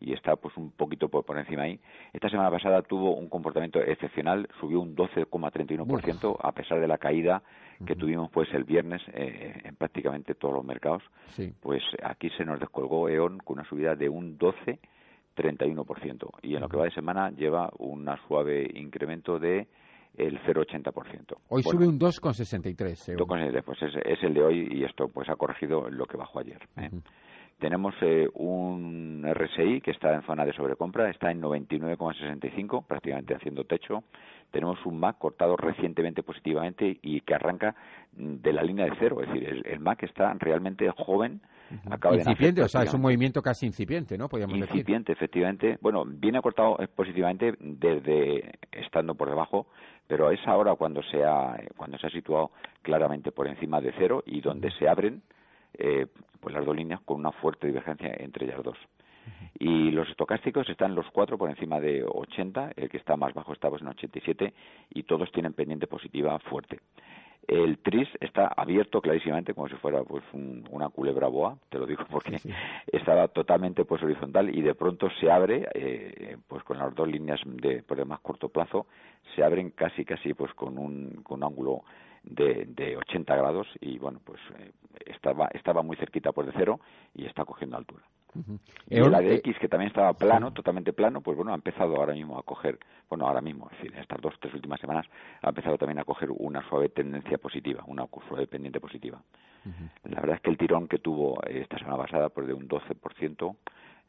y está pues un poquito por, por encima ahí. Esta semana pasada tuvo un comportamiento excepcional, subió un 12,31% a pesar de la caída que tuvimos pues el viernes eh, en prácticamente todos los mercados. Pues aquí se nos descolgó E.ON con una subida de un 12,31% y en lo que va de semana lleva un suave incremento de el 0,80%. Hoy sube un 2,63. Pues es, es, el de hoy y esto pues ha corregido lo que bajó ayer. ¿eh? Tenemos eh, un RSI que está en zona de sobrecompra, está en 99,65, prácticamente haciendo techo. Tenemos un MAC cortado recientemente positivamente y que arranca de la línea de cero, es decir, el, MAC está realmente joven. incipiente, o sea, es un movimiento casi incipiente, ¿no? Podríamos incipiente, efectivamente. Bueno, viene cortado eh, positivamente desde estando por debajo, pero es ahora cuando se ha, cuando se ha situado claramente por encima de cero y donde se abren eh, pues las dos líneas con una fuerte divergencia entre ellas dos. Y los estocásticos están los cuatro por encima de 80, el que está más bajo está pues en 87 y todos tienen pendiente positiva fuerte. El tris está abierto clarísimamente como si fuera pues una culebra boa, te lo digo porque estaba totalmente pues horizontal y de pronto se abre eh, pues con las dos líneas de por el más corto plazo se abren casi casi pues con un, con un ángulo de, de 80 grados y bueno pues eh, estaba estaba muy cerquita por de cero y está cogiendo altura. Y la de X que también estaba plano totalmente plano pues bueno ha empezado ahora mismo a coger bueno ahora mismo es decir en estas dos tres últimas semanas ha empezado también a coger una suave tendencia positiva una suave pendiente positiva. La verdad es que el tirón que tuvo esta semana pasada pues de un 12%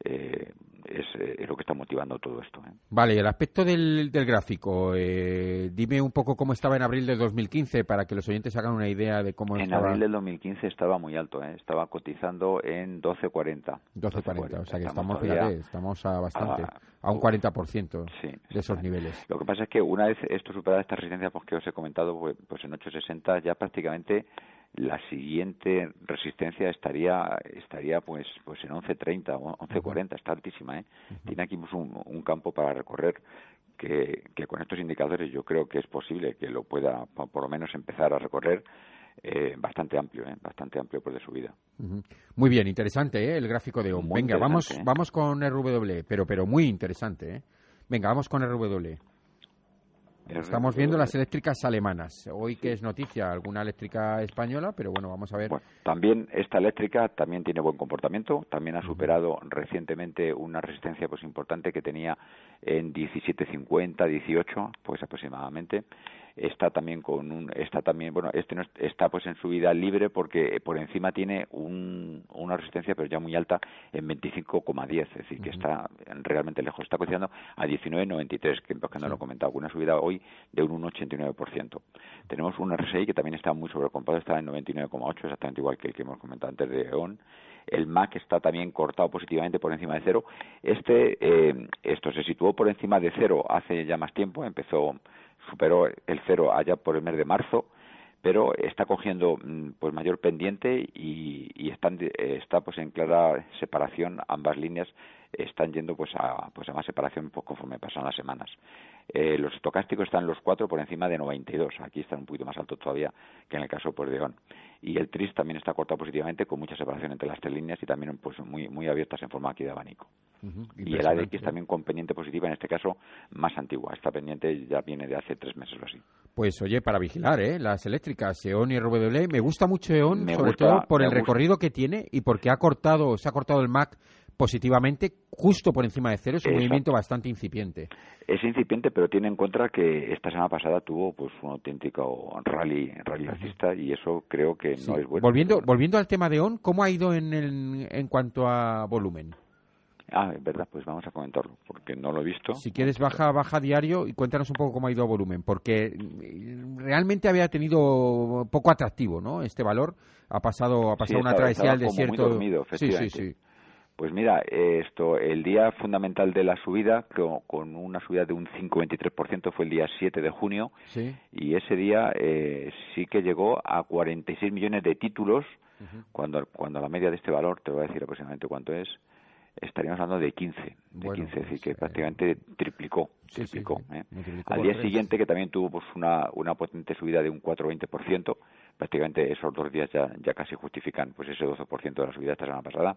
eh, es, eh, es, lo que está motivando todo esto. ¿eh? Vale, y el aspecto del, del gráfico, eh, dime un poco cómo estaba en abril de 2015 para que los oyentes hagan una idea de cómo en estaba. En abril del 2015 estaba muy alto, ¿eh? estaba cotizando en 12.40. 12.40, o sea que estamos, fíjate, estamos a bastante, a, un 40% sí, de esos niveles. Lo que pasa es que una vez esto superada esta resistencia pues, que os he comentado, pues, pues en 8.60 ya prácticamente la siguiente resistencia estaría estaría pues pues en 11.30 o 11.40 está altísima ¿eh? tiene aquí pues, un, campo para recorrer que, que con estos indicadores yo creo que es posible que lo pueda por lo menos empezar a recorrer eh, bastante amplio, ¿eh? bastante amplio por de subida. Muy bien, interesante ¿eh? el gráfico de OM. Venga, vamos, ¿eh? vamos con RW, pero, pero muy interesante. ¿eh? Venga, vamos con RW. Estamos viendo las eléctricas alemanas. Hoy que es noticia, alguna eléctrica española, pero bueno, vamos a ver. también esta eléctrica también tiene buen comportamiento, también ha superado recientemente una resistencia pues importante que tenía en 17.50, 18, pues aproximadamente. Está también con un está también bueno este no está pues en subida libre porque por encima tiene un, una resistencia pero ya muy alta en 25,10 es decir que está realmente lejos. Está cotizando a 19,93 que, que no lo he comentado una subida hoy de un 1,89% tenemos un RSI que también está muy sobrecompado está en 99,8 exactamente igual que el que hemos comentado antes de EON el MAC está también cortado positivamente por encima de cero. Este, eh, esto se situó por encima de cero hace ya más tiempo, empezó, superó el cero allá por el mes de marzo, pero está cogiendo mm, pues mayor pendiente y, y están, está pues en clara separación ambas líneas están yendo pues a pues a más separación pues, conforme pasan las semanas. Eh, los estocásticos están los cuatro por encima de 92 aquí están un poquito más altos todavía que en el caso pues, de ON y el TRIS también está cortado positivamente con mucha separación entre las tres líneas y también pues muy muy abiertas en forma aquí de abanico. Y el ADX también con pendiente positiva en este caso más antigua. Esta pendiente ya viene de hace tres meses o así. Pues oye para vigilar ¿eh? las eléctricas EON y RW me gusta mucho EON sobre todo por el recorrido que tiene y porque ha cortado se ha cortado el MAC positivamente justo por encima de cero, es un movimiento bastante incipiente. Es incipiente, pero tiene en cuenta que esta semana pasada tuvo pues un auténtico rally, rally y eso creo que no es bueno. Volviendo, volviendo al tema de ON, ¿cómo ha ido en, el, en cuanto a volumen? Ah, es verdad, pues vamos a comentarlo, porque no lo he visto. Si quieres, baja, baja diario y cuéntanos un poco cómo ha ido a volumen, porque realmente había tenido poco atractivo, ¿no? Este valor ha pasado, ha pasado una travesía al desierto. sí, sí, sí. Pues mira, esto, el día fundamental de la subida, con una subida de un 5,23%, fue el día 7 de junio, y ese día eh, sí que llegó a 46 millones de títulos, cuando, cuando la media de este valor, te voy a decir aproximadamente cuánto es, estaríamos hablando de 15, de 15, es decir, que prácticamente triplicó. triplicó, ¿eh? Al día siguiente, que también tuvo pues, una, una potente subida de un 4,20%, prácticamente esos dos días ya, ya casi justifican pues ese 12% de la subida esta semana pasada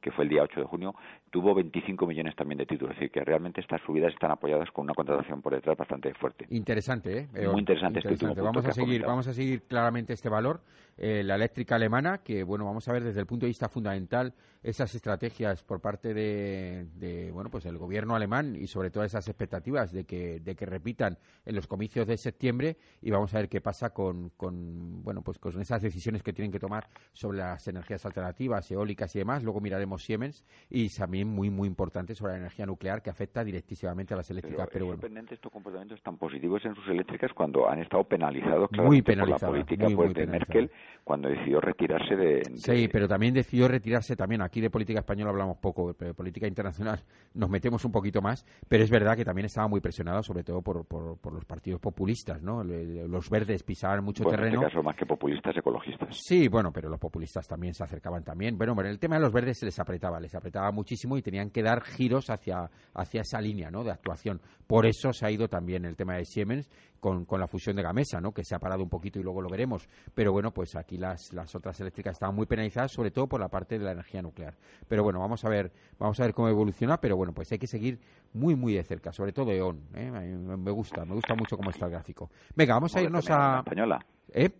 que fue el día 8 de junio, tuvo 25 millones también de títulos. Es decir, que realmente estas subidas están apoyadas con una contratación por detrás bastante fuerte. Interesante, ¿eh? Muy interesante, este último vamos a seguir, Vamos a seguir claramente este valor. Eh, la eléctrica alemana, que bueno, vamos a ver desde el punto de vista fundamental esas estrategias por parte de, bueno, pues el gobierno alemán y sobre todo esas expectativas de que, de que repitan en los comicios de septiembre y vamos a ver qué pasa con, con, bueno, pues con esas decisiones que tienen que tomar sobre las energías alternativas, eólicas y demás. Luego miraremos Siemens y también muy, muy importante sobre la energía nuclear que afecta directísimamente a las eléctricas. Pero, es sorprendente estos comportamientos tan positivos en sus eléctricas cuando han estado penalizados muy por la política pues, de Merkel cuando decidió retirarse de, Sí, pero también decidió retirarse también. Aquí de política española hablamos poco, pero de política internacional nos metemos un poquito más, pero es verdad que también estaba muy presionado, sobre todo por, por, los partidos populistas, ¿no? Los verdes pisaban mucho terreno. En este caso, más que populistas, ecologistas. Sí, bueno, pero los populistas también se acercaban también. Bueno, pero el tema de los verdes se les apretaba, les apretaba muchísimo y tenían que dar giros hacia, hacia esa línea, ¿no? De actuación. Por eso se ha ido también el tema de Siemens con, con la fusión de Gamesa, ¿no? Que se ha parado un poquito y luego lo veremos. Pero bueno, pues aquí las, las otras eléctricas estaban muy penalizadas, sobre todo por la parte de la energía nuclear. Pero bueno, vamos a ver, vamos a ver cómo evoluciona, pero bueno, pues hay que seguir muy, muy de cerca, sobre todo EON. ¿eh? Me gusta, me gusta mucho cómo está el gráfico. Venga, vamos a irnos a... Española. ¿Eh?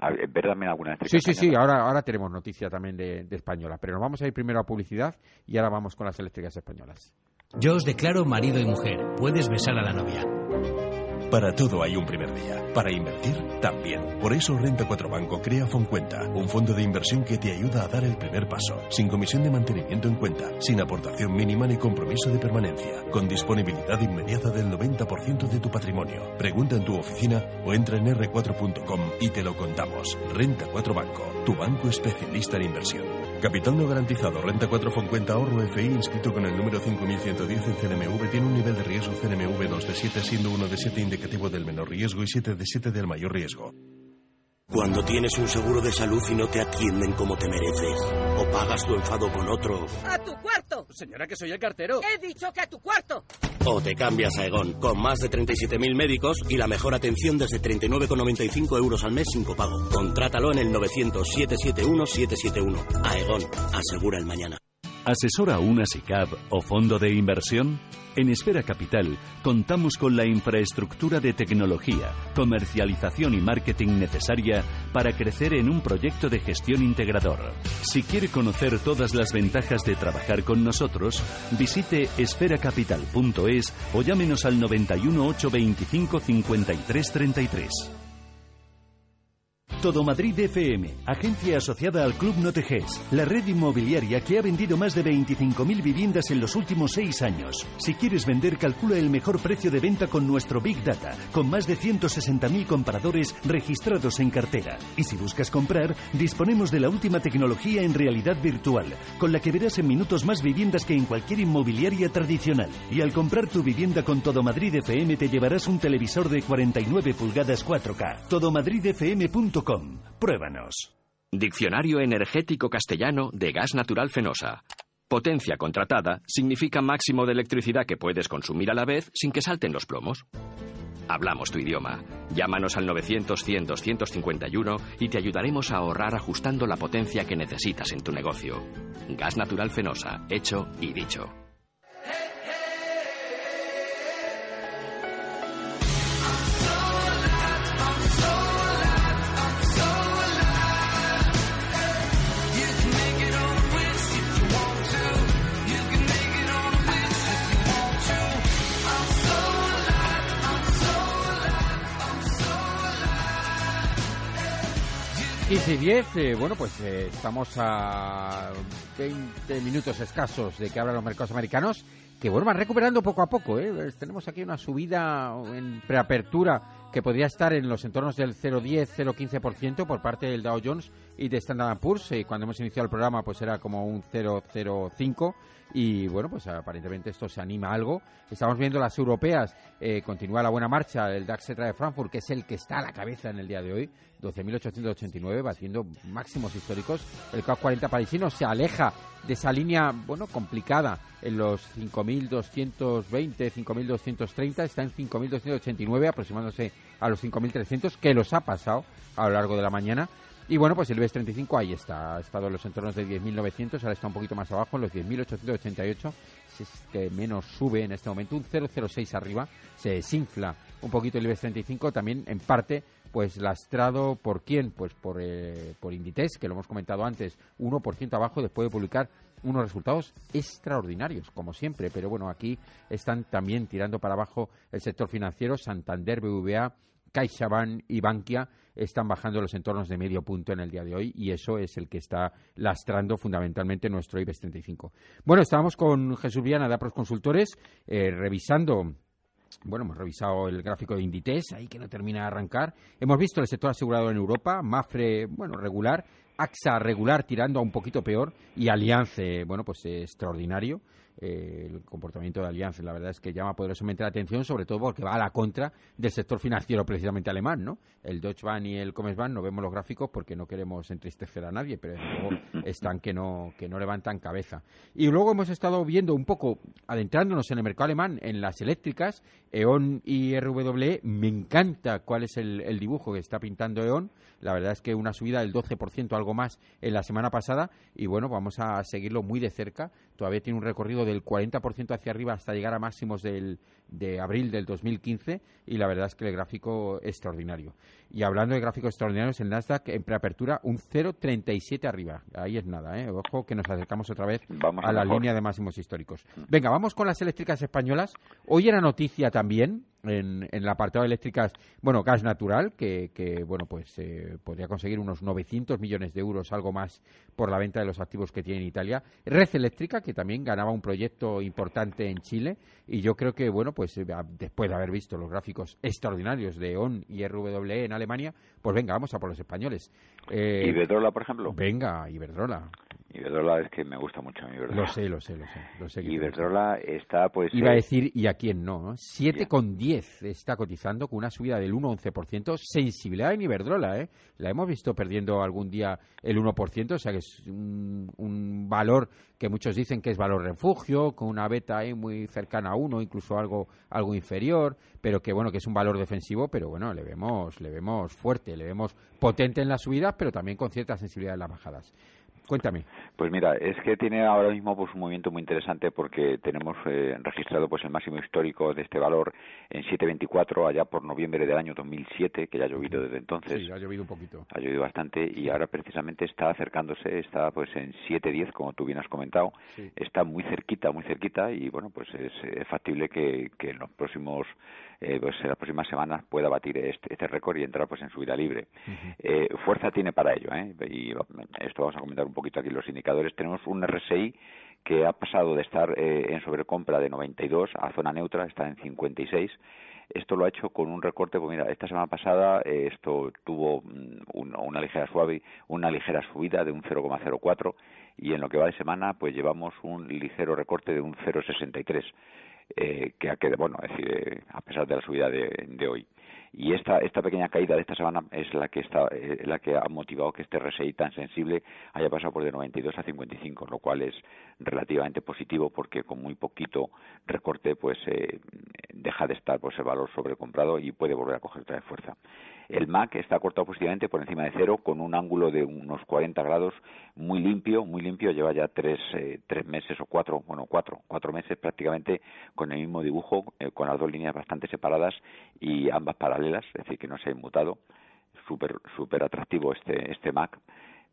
Ver también alguna Sí, sí, sí, ahora, ahora tenemos noticia también de, de, española, pero nos vamos a ir primero a publicidad y ahora vamos con las eléctricas españolas. Yo os declaro marido y mujer, puedes besar a la novia. Para todo hay un primer día. Para invertir, también. Por eso Renta 4 Banco crea Foncuenta, un fondo de inversión que te ayuda a dar el primer paso, sin comisión de mantenimiento en cuenta, sin aportación mínima ni compromiso de permanencia, con disponibilidad inmediata del 90% de tu patrimonio. Pregunta en tu oficina o entra en r4.com y te lo contamos. Renta 4 Banco, tu banco especialista en inversión. Capital no garantizado, renta 4 cuenta ahorro FI inscrito con el número 5110 en CNMV tiene un nivel de riesgo CNMV 2 de 7 siendo 1 de 7 indicativo del menor riesgo y 7 de 7 del mayor riesgo. Cuando tienes un seguro de salud y no te atienden como te mereces. O pagas tu enfado con otro. ¡A tu cuarto! Señora, que soy el cartero. He dicho que a tu cuarto. O te cambias a Egon, con más de 37.000 médicos y la mejor atención desde 39,95 euros al mes sin copago. Contrátalo en el 900-771-771. Aegon, asegura el mañana. ¿Asesora una SICAV o fondo de inversión? En Esfera Capital contamos con la infraestructura de tecnología, comercialización y marketing necesaria para crecer en un proyecto de gestión integrador. Si quiere conocer todas las ventajas de trabajar con nosotros, visite esferacapital.es o llámenos al 91 825 5333. Todo Madrid FM, agencia asociada al Club Noteges, la red inmobiliaria que ha vendido más de 25.000 viviendas en los últimos seis años. Si quieres vender, calcula el mejor precio de venta con nuestro Big Data, con más de 160.000 compradores registrados en cartera. Y si buscas comprar, disponemos de la última tecnología en realidad virtual, con la que verás en minutos más viviendas que en cualquier inmobiliaria tradicional. Y al comprar tu vivienda con Todo Madrid FM te llevarás un televisor de 49 pulgadas 4K. Pruébanos. Diccionario energético castellano de gas natural fenosa. Potencia contratada significa máximo de electricidad que puedes consumir a la vez sin que salten los plomos. Hablamos tu idioma. Llámanos al 900-100-251 y te ayudaremos a ahorrar ajustando la potencia que necesitas en tu negocio. Gas natural fenosa, hecho y dicho. Y 10, eh, bueno, pues eh, estamos a 20 minutos escasos de que abran los mercados americanos, que bueno, van recuperando poco a poco. ¿eh? Tenemos aquí una subida en preapertura que podría estar en los entornos del 0,10, 0,15% por parte del Dow Jones y de Standard Poor's. Y cuando hemos iniciado el programa, pues era como un 0,05 y bueno, pues aparentemente esto se anima algo. Estamos viendo las europeas, eh, continúa la buena marcha, el DAX de Frankfurt, que es el que está a la cabeza en el día de hoy, 12.889, batiendo máximos históricos. El CAC 40 parisino se aleja de esa línea, bueno, complicada, en los 5.220, 5.230, está en 5.289, aproximándose a los 5.300, que los ha pasado a lo largo de la mañana. Y bueno, pues el IBEX 35 ahí está, ha estado en los entornos de 10.900, ahora está un poquito más abajo, en los 10.888, es que menos sube en este momento, un 0,06 arriba, se desinfla un poquito el IBEX 35, también en parte pues lastrado por quién, pues por, eh, por Inditex, que lo hemos comentado antes, 1% abajo después de publicar unos resultados extraordinarios, como siempre, pero bueno, aquí están también tirando para abajo el sector financiero, Santander, BVA, CaixaBank y Bankia están bajando los entornos de medio punto en el día de hoy y eso es el que está lastrando fundamentalmente nuestro IBEX 35. Bueno, estábamos con Jesús Viana de Apros Consultores eh, revisando bueno, hemos revisado el gráfico de Inditex, ahí que no termina de arrancar. Hemos visto el sector asegurado en Europa, Mafre, bueno, regular, AXA regular tirando a un poquito peor y Alliance, bueno, pues extraordinario. Eh, el comportamiento de Allianz, la verdad es que llama poderosamente la atención, sobre todo porque va a la contra del sector financiero precisamente alemán, ¿no? El Deutsche Bank y el Commerzbank no vemos los gráficos porque no queremos entristecer a nadie, pero luego están que no, que no levantan cabeza. Y luego hemos estado viendo un poco, adentrándonos en el mercado alemán, en las eléctricas, E.ON y RWE, me encanta cuál es el, el dibujo que está pintando E.ON, la verdad es que una subida del 12%, algo más, en la semana pasada, y bueno, vamos a seguirlo muy de cerca, todavía tiene un recorrido del 40% hacia arriba hasta llegar a máximos del, de abril del 2015 y la verdad es que el gráfico extraordinario. Y hablando de gráficos extraordinarios, el Nasdaq en preapertura un 0,37 arriba. Ahí es nada, ¿eh? Ojo que nos acercamos otra vez a, la línea de máximos históricos. Venga, vamos con las eléctricas españolas. Hoy era noticia también en, en el apartado de eléctricas, bueno, gas natural, que, que bueno, pues eh, podría conseguir unos 900 millones de euros, algo más, por la venta de los activos que tiene en Italia. Red Eléctrica, que también ganaba un proyecto importante en Chile, y yo creo que, bueno, pues eh, después de haber visto los gráficos extraordinarios de ON y RWE en Alemania, pues venga, vamos a por los españoles. Eh, ¿Iberdrola, por ejemplo? Venga, Iberdrola. Iberdrola es que me gusta mucho Iberdrola. Lo sé, lo sé, lo sé. Lo sé Iberdrola está pues... Iba a eh, decir, ¿y a quién no? 7,10 está cotizando con una subida del 1,11%. Sensibilidad en Iberdrola, ¿eh? La hemos visto perdiendo algún día el 1%, o sea que es un, un valor que muchos dicen que es valor refugio, con una beta ahí muy cercana a 1, incluso algo, algo inferior, pero que bueno, que es un valor defensivo, pero bueno, le vemos, le vemos fuerte, le vemos potente en las subidas, pero también con cierta sensibilidad en las bajadas. Cuéntame. Pues mira, es que tiene ahora mismo pues un movimiento muy interesante porque tenemos eh, registrado pues el máximo histórico de este valor en 7.24 allá por noviembre del año 2007, que ya ha llovido desde entonces. Sí, ha llovido un poquito. Ha llovido bastante y ahora precisamente está acercándose, está pues en 7.10 como tú bien has comentado, está muy cerquita, muy cerquita y bueno, pues es, factible que, que en los próximos eh, pues en las próximas semanas pueda batir este, este récord y entrar pues en subida libre. eh, fuerza tiene para ello, ¿eh? y esto vamos a comentar un poquito aquí los indicadores. Tenemos un RSI que ha pasado de estar eh, en sobrecompra de 92 a zona neutra, está en 56 esto lo ha hecho con un recorte, pues mira, esta semana pasada eh, esto tuvo mm, una, una, ligera suave, una ligera subida de un 0,04 y en lo que va de semana pues llevamos un ligero recorte de un 0,63 eh, que ha quedado, bueno, es decir, eh, a pesar de la subida de, hoy. Y esta, esta pequeña caída de esta semana es la que está, eh, la que ha motivado que este RSI tan sensible haya pasado por de 92 a 55, lo cual es relativamente positivo porque con muy poquito recorte pues eh, deja de estar pues el valor sobrecomprado y puede volver a coger otra vez fuerza. El MAC está cortado positivamente por encima de cero con un ángulo de unos 40 grados muy limpio, muy limpio. Lleva ya tres, eh, tres meses o cuatro, bueno, cuatro, cuatro meses prácticamente con el mismo dibujo, eh, con las dos líneas bastante separadas y ambas paralelas, es decir, que no se ha inmutado. Súper, súper atractivo este, este MAC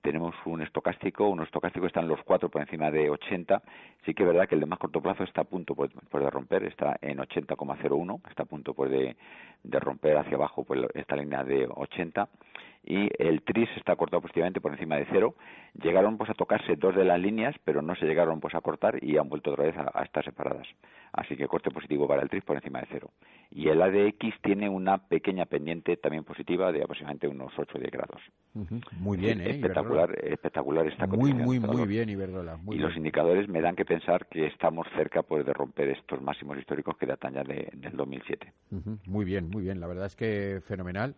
tenemos un estocástico, un estocástico están los cuatro por encima de 80, sí que es verdad que el de más corto plazo está a punto pues, pues de romper, está en 80,01, está a punto pues de, de romper hacia abajo pues, esta línea de 80 y el TRIS está cortado positivamente por encima de cero. Llegaron pues a tocarse dos de las líneas, pero no se llegaron pues a cortar y han vuelto otra vez a, estar separadas. Así que corte positivo para el TRIS por encima de cero. Y el ADX tiene una pequeña pendiente también positiva de aproximadamente unos 8 o 10 grados. Muy bien, ¿eh? Espectacular, espectacular esta Muy, muy, muy bien, Iberdrola. y los indicadores me dan que pensar que estamos cerca pues de romper estos máximos históricos que datan ya de, del 2007. Muy bien, muy bien. La verdad es que fenomenal.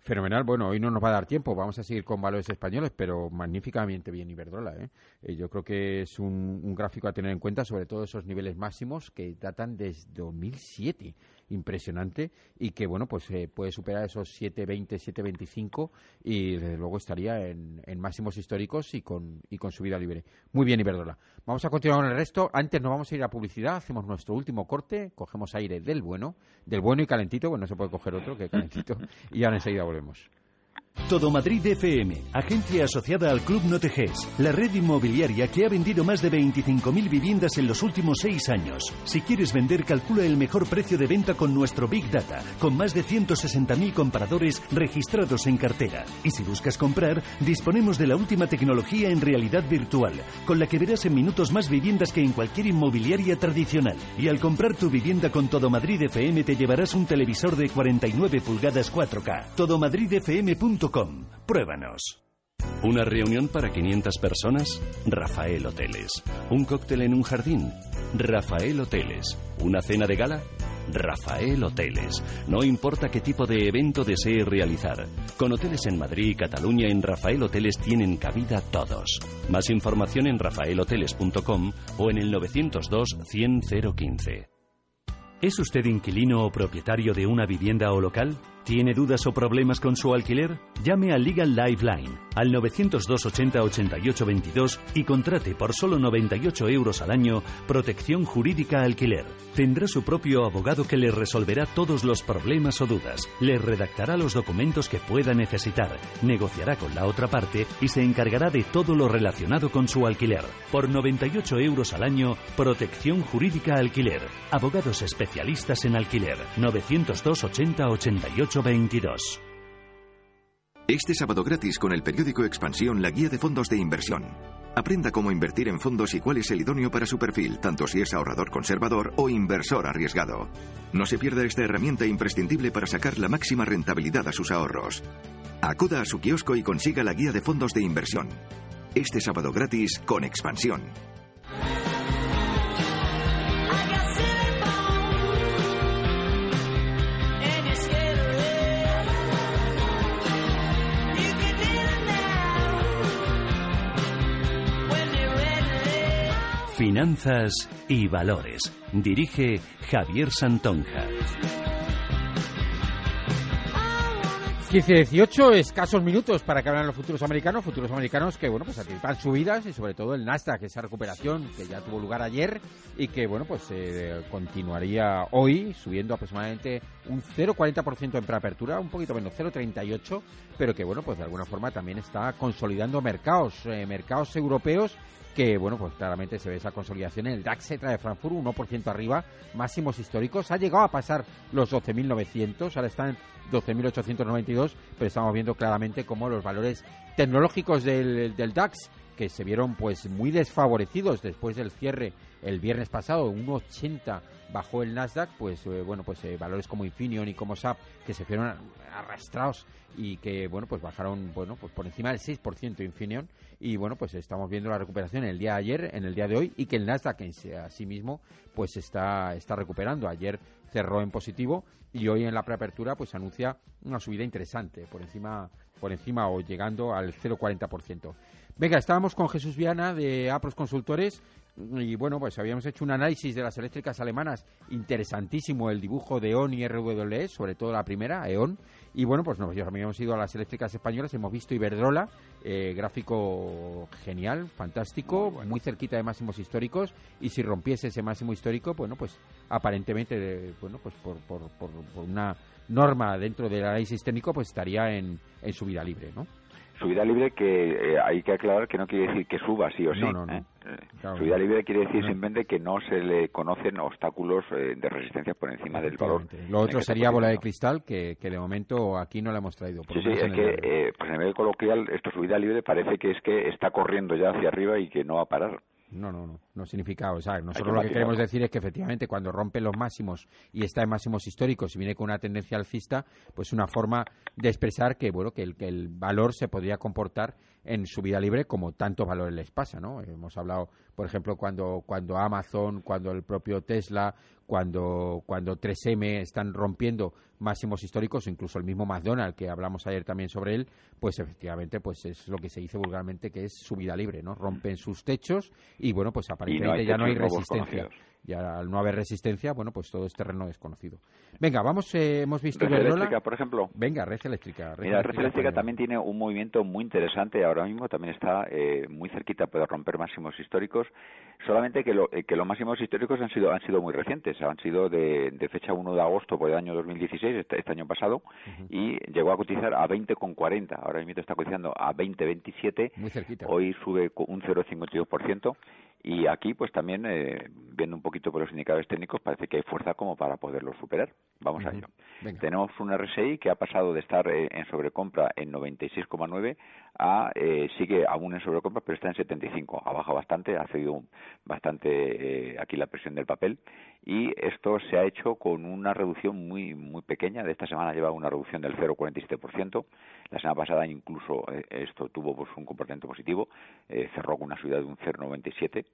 Fenomenal. Bueno, hoy no nos va a dar tiempo. Vamos a seguir con valores españoles, pero magníficamente bien Iberdrola. ¿eh? eh yo creo que es un, un, gráfico a tener en cuenta, sobre todo esos niveles máximos que datan desde 2007 impresionante y que, bueno, pues eh, puede superar esos 7.20, 7.25 y desde luego estaría en, máximos históricos y con, y con subida libre. Muy bien, Iberdrola. Vamos a continuar con el resto. Antes nos vamos a ir a publicidad, hacemos nuestro último corte, cogemos aire del bueno, del bueno y calentito, bueno, no se puede coger otro que calentito, y ahora enseguida volvemos. Todo Madrid FM, agencia asociada al Club Noteges, la red inmobiliaria que ha vendido más de 25.000 viviendas en los últimos seis años. Si quieres vender, calcula el mejor precio de venta con nuestro Big Data, con más de 160.000 compradores registrados en cartera. Y si buscas comprar, disponemos de la última tecnología en realidad virtual, con la que verás en minutos más viviendas que en cualquier inmobiliaria tradicional. Y al comprar tu vivienda con Todo Madrid FM te llevarás un televisor de 49 pulgadas 4K. Todomadridfm.com Pruébanos. ¿Una reunión para 500 personas? Rafael Hoteles. ¿Un cóctel en un jardín? Rafael Hoteles. ¿Una cena de gala? Rafael Hoteles. No importa qué tipo de evento desee realizar. Con hoteles en Madrid y Cataluña en Rafael Hoteles tienen cabida todos. Más información en rafaelhoteles.com o en el 902 100 015. ¿Es usted inquilino o propietario de una vivienda o local? ¿Tiene dudas o problemas con su alquiler? Llame a Legal Lifeline al 902 80 88 22 y contrate por solo 98 euros al año protección jurídica alquiler. Tendrá su propio abogado que le resolverá todos los problemas o dudas, le redactará los documentos que pueda necesitar, negociará con la otra parte y se encargará de todo lo relacionado con su alquiler. Por 98 euros al año, protección jurídica alquiler. Abogados especialistas en alquiler. 902 80 88 este sábado gratis con el periódico Expansión, la guía de fondos de inversión. Aprenda cómo invertir en fondos y cuál es el idóneo para su perfil, tanto si es ahorrador conservador o inversor arriesgado. No se pierda esta herramienta imprescindible para sacar la máxima rentabilidad a sus ahorros. Acuda a su kiosco y consiga la guía de fondos de inversión. Este sábado gratis con Expansión. Finanzas y Valores. Dirige Javier Santonja. 15-18, escasos minutos para que hablen los futuros americanos, futuros americanos que, bueno, pues anticipan subidas y sobre todo el Nasdaq, esa recuperación que ya tuvo lugar ayer y que, bueno, pues eh, continuaría hoy subiendo aproximadamente un 0,40% en preapertura, un poquito menos, 0,38, pero que, bueno, pues de alguna forma también está consolidando mercados, eh, mercados europeos que bueno, pues claramente se ve esa consolidación en el DAX de Frankfurt, 1% arriba, máximos históricos, ha llegado a pasar los 12.900, ahora están 12.892, pero estamos viendo claramente cómo los valores tecnológicos del, del DAX que se vieron pues muy desfavorecidos después del cierre el viernes pasado, un 80 bajó el Nasdaq, pues eh, bueno, pues eh, valores como Infineon y como SAP que se fueron arrastrados y que bueno, pues bajaron bueno, pues por encima del 6% Infineon y bueno, pues estamos viendo la recuperación en el día de ayer, en el día de hoy y que el Nasdaq en sí mismo pues está está recuperando. Ayer cerró en positivo y hoy en la preapertura pues anuncia una subida interesante por encima por encima o llegando al 0,40%. Venga, estábamos con Jesús Viana de APROS Consultores y bueno, pues habíamos hecho un análisis de las eléctricas alemanas interesantísimo, el dibujo de E.ON y RWE, sobre todo la primera, E.ON. Y bueno, pues nos habíamos ido a las eléctricas españolas, hemos visto Iberdrola, eh, gráfico genial, fantástico, muy, cerquita de máximos históricos. Y si rompiese ese máximo histórico, bueno, pues aparentemente, bueno, pues por, por, por, una norma dentro del análisis técnico, pues estaría en, en subida libre, ¿no? subida libre que eh, hay que aclarar que no quiere decir que suba sí o sí. ¿eh? Subida libre quiere decir simplemente que no se le conocen obstáculos eh, de resistencia por encima del valor. Lo otro sería bola de cristal que, que, de momento aquí no la hemos traído. sí, sí, es que pues a nivel coloquial esto subida libre parece que es que está corriendo ya hacia arriba y que no va a parar. No, no, no, no significa, o sea, nosotros lo que queremos decir es que efectivamente cuando rompe los máximos y está en máximos históricos y viene con una tendencia alcista, pues una forma de expresar que, bueno, que el, que el valor se podría comportar en su vida libre como tantos valores les pasa, ¿no? Hemos hablado, por ejemplo, cuando, cuando Amazon, cuando el propio Tesla, cuando, cuando 3M están rompiendo máximos históricos, incluso el mismo McDonald's, que hablamos ayer también sobre él, pues efectivamente pues es lo que se dice vulgarmente que es su vida libre, ¿no? Rompen sus techos y bueno, pues aparentemente ya no hay resistencia y al no haber resistencia, bueno, pues todo es terreno desconocido. Venga, vamos, eh, hemos visto red eléctrica, por ejemplo. Venga, red eléctrica. Red Mira, red eléctrica también tiene un movimiento muy interesante ahora mismo, también está eh, muy cerquita, puede romper máximos históricos, solamente que, lo, eh, que los máximos históricos han sido han sido muy recientes, han sido de, fecha 1 de agosto por el año 2016, este, este año pasado, y llegó a cotizar a 20,40, ahora mismo está cotizando a 20,27, muy cerquita. hoy sube un 0,52%, y aquí, pues también, eh, viendo un poquito por los indicadores técnicos, parece que hay fuerza como para poderlo superar. Vamos a ello. Tenemos un RSI que ha pasado de estar eh, en sobrecompra en 96,9 a, eh, sigue aún en sobrecompra, pero está en 75. Ha bajado bastante, ha cedido bastante aquí la presión del papel. Y esto se ha hecho con una reducción muy, muy pequeña. De esta semana lleva una reducción del 0,47%. La semana pasada incluso esto tuvo pues, un comportamiento positivo. cerró con una subida de un 0,97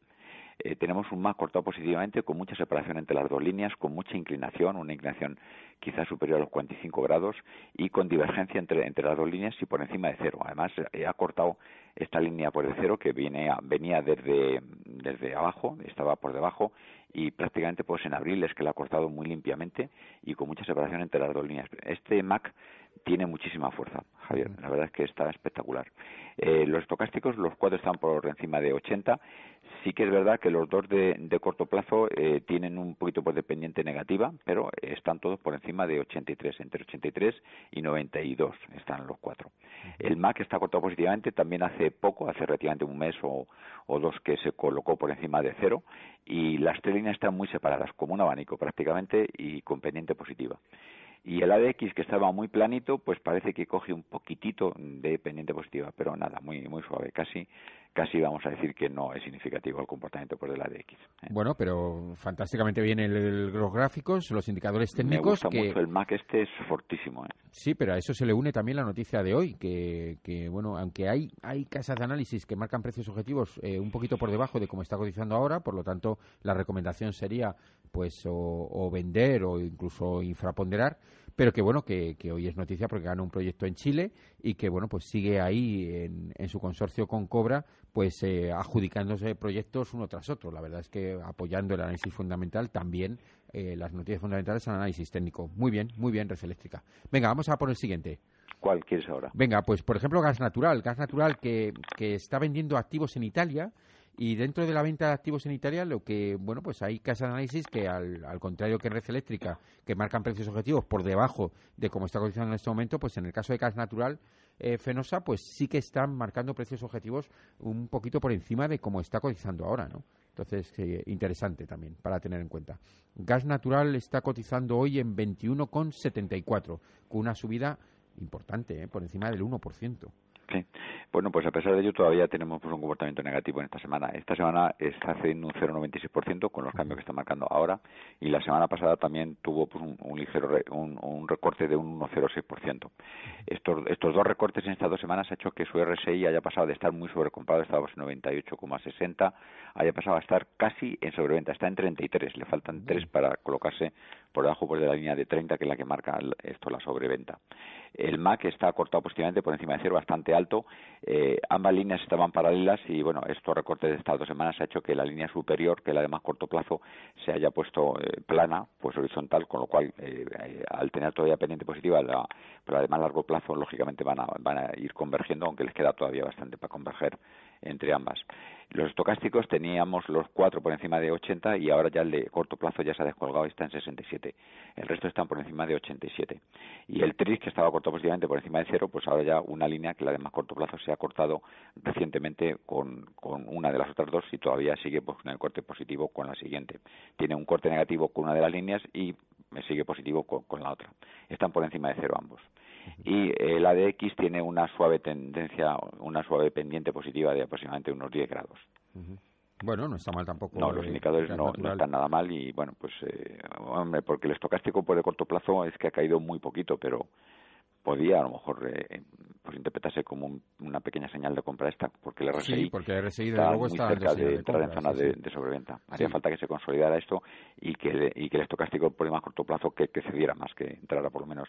eh, tenemos un MAC cortado positivamente con mucha separación entre las dos líneas, con mucha inclinación, una inclinación quizás superior a los 45 grados y con divergencia entre, las dos líneas y por encima de cero. Además, eh, ha cortado esta línea por el cero que viene venía desde, desde abajo, estaba por debajo y prácticamente pues en abril es que la ha cortado muy limpiamente y con mucha separación entre las dos líneas. Este MAC tiene muchísima fuerza, Javier. La verdad es que está espectacular. Eh, los estocásticos, los cuatro están por encima de 80. Sí que es verdad que los dos de, corto plazo eh, tienen un poquito por dependiente negativa, pero están todos por encima de 83, entre 83 y 92 están los cuatro. El MAC está cortado positivamente también hace poco, hace relativamente un mes o, o dos que se colocó por encima de cero y las tres líneas están muy separadas, como un abanico prácticamente y con pendiente positiva y el ADX que estaba muy planito pues parece que coge un poquitito de pendiente positiva pero nada muy muy suave casi casi vamos a decir que no es significativo el comportamiento por del ADX ¿eh? bueno pero fantásticamente bien el, los gráficos los indicadores técnicos Me gusta mucho el MAC este es fortísimo ¿eh? sí pero a eso se le une también la noticia de hoy que, que bueno aunque hay hay casas de análisis que marcan precios objetivos eh, un poquito por debajo de cómo está cotizando ahora por lo tanto la recomendación sería pues o, vender o incluso infraponderar, pero que bueno, que, hoy es noticia porque gana un proyecto en Chile y que bueno, pues sigue ahí en, su consorcio con Cobra, pues eh, adjudicándose proyectos uno tras otro. La verdad es que apoyando el análisis fundamental también eh, las noticias fundamentales al análisis técnico. Muy bien, muy bien, Red Eléctrica. Venga, vamos a por el siguiente. ¿Cuál quieres ahora? Venga, pues por ejemplo gas natural, gas natural que, que está vendiendo activos en Italia y dentro de la venta de activos en Italia, lo que, bueno, pues hay casas de análisis que, al, al, contrario que Red Eléctrica, que marcan precios objetivos por debajo de cómo está cotizando en este momento, pues en el caso de gas natural, eh, Fenosa, pues sí que están marcando precios objetivos un poquito por encima de cómo está cotizando ahora, ¿no? Entonces, eh, interesante también para tener en cuenta. Gas natural está cotizando hoy en 21,74, con una subida importante, ¿eh? por encima del 1%. Sí. Bueno, pues a pesar de ello todavía tenemos pues, un comportamiento negativo en esta semana. Esta semana está cediendo un 0,96% con los cambios que está marcando ahora y la semana pasada también tuvo pues, un, un, ligero re, un, un, recorte de un 1,06%. Estos, estos dos recortes en estas dos semanas ha hecho que su RSI haya pasado de estar muy sobrecomprado, estaba en 98,60, haya pasado a estar casi en sobreventa, está en 33, le faltan 3 para colocarse por debajo pues, de la línea de 30, que es la que marca esto la sobreventa. El MAC está cortado positivamente por encima de cero, bastante alto. Eh, ambas líneas estaban paralelas y, bueno, estos recortes de estas dos semanas ha hecho que la línea superior, que es la de más corto plazo, se haya puesto eh, plana, pues horizontal, con lo cual, eh, al tener todavía pendiente positiva, la, pero la de más largo plazo, lógicamente, van a, van a ir convergiendo, aunque les queda todavía bastante para converger entre ambas. Los estocásticos teníamos los cuatro por encima de 80 y ahora ya el de corto plazo ya se ha descolgado y está en 67. El resto están por encima de 87. Y el TRIS, que estaba corto positivamente por encima de cero, pues ahora ya una línea que la de más corto plazo se ha cortado recientemente con, una de las otras dos y todavía sigue pues, con el corte positivo con la siguiente. Tiene un corte negativo con una de las líneas y sigue positivo con, con la otra. Están por encima de cero ambos y el ADX tiene una suave tendencia, una suave pendiente positiva de aproximadamente unos 10 grados. Bueno, no está mal tampoco. No, los indicadores no, no, están nada mal y bueno, pues eh, hombre, porque el estocástico por de corto plazo es que ha caído muy poquito, pero podía a lo mejor eh, pues interpretarse como un, una pequeña señal de compra esta, porque el RSI, sí, porque el RSI está luego muy está cerca de, de entrar en zona sí, de, sí. de sobreventa. Haría falta que se consolidara esto y que, el- y que el estocástico por el más corto plazo que, que cediera más, que entrara por lo menos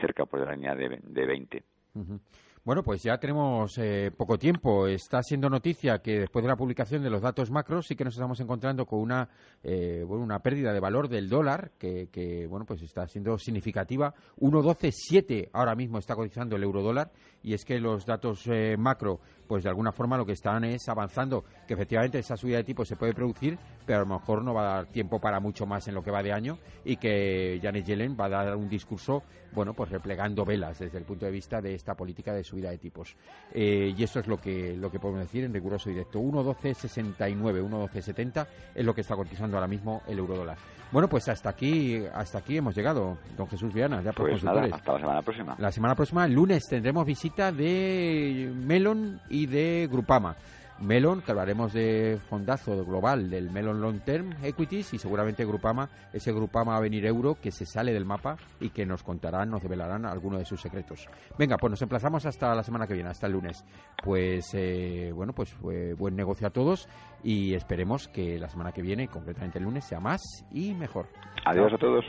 cerca por la línea de, de 20. Ujú. Bueno, pues ya tenemos eh, poco tiempo. Está siendo noticia que después de la publicación de los datos macros sí que nos estamos encontrando con una, eh, bueno, una pérdida de valor del dólar que, que, bueno, pues está siendo significativa. 1.12.7 ahora mismo está cotizando el euro dólar y es que los datos eh, macro, pues de alguna forma lo que están es avanzando, que efectivamente esa subida de tipo se puede producir, pero a lo mejor no va a dar tiempo para mucho más en lo que va de año y que Janet Yellen va a dar un discurso, bueno, pues replegando velas desde el punto de vista de esta política de subida de tipos. Eh, y eso es lo que, lo que podemos decir en riguroso directo. 1.1269, 1.1270 es lo que está cotizando ahora mismo el euro dólar. Bueno, pues hasta aquí, hasta aquí hemos llegado, don Jesús Viana, ya por Pues nada, hasta la semana próxima. La semana próxima, el lunes, tendremos visita de Melon y de Grupama. Melon, que hablaremos de fondazo global del Melon Long Term Equities y seguramente Grupama, ese Grupama a venir euro que se sale del mapa y que nos contarán, nos develarán algunos de sus secretos. Venga, pues nos emplazamos hasta la semana que viene, hasta el lunes. Pues eh, bueno, pues fue buen negocio a todos y esperemos que la semana que viene, concretamente el lunes, sea más y mejor. Adiós a todos.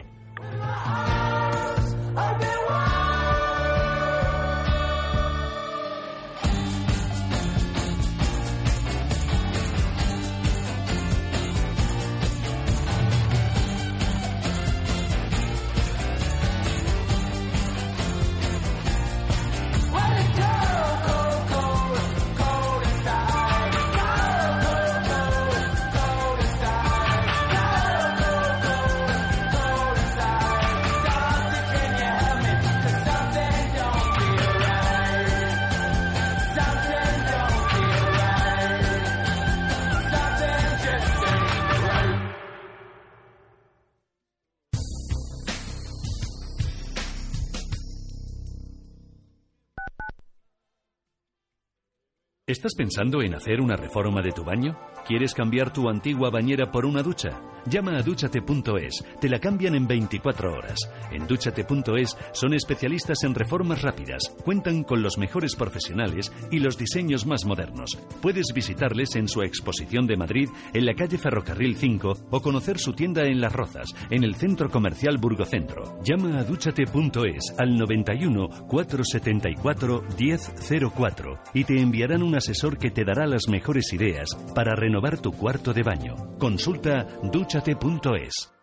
¿Estás pensando en hacer una reforma de tu baño? ¿Quieres cambiar tu antigua bañera por una ducha? Llama a dúchate.es, te la cambian en 24 horas. En dúchate.es son especialistas en reformas rápidas, cuentan con los mejores profesionales y los diseños más modernos. Puedes visitarles en su exposición de Madrid, en la calle Ferrocarril 5 o conocer su tienda en Las Rozas, en el centro comercial Burgocentro. Llama a dúchate.es al 91 474 1004 y te enviarán un asesor que te dará las mejores ideas para renovar tu cuarto de baño. Consulta dúchate.es.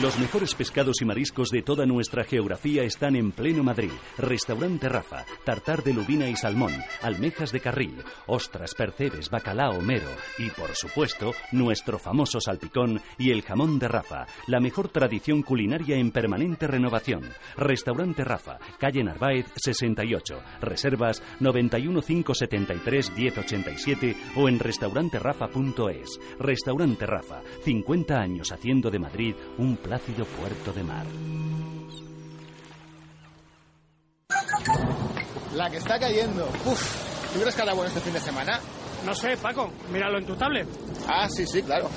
Los mejores pescados y mariscos de toda nuestra geografía están en pleno Madrid. Restaurante Rafa, tartar de lubina y salmón, almejas de carril, ostras, percebes, bacalao, mero y, por supuesto, nuestro famoso salpicón y el jamón de Rafa, la mejor tradición culinaria en permanente renovación. Restaurante Rafa, calle Narváez 68, reservas 91573 1087 o en restauranterafa.es. Restaurante Rafa, 50 años haciendo de Madrid un plácido puerto de mar. La que está cayendo. Uf, ¿tú crees que hará bueno este fin de semana? No sé, Paco, míralo en tu tablet. Ah, sí, sí, claro.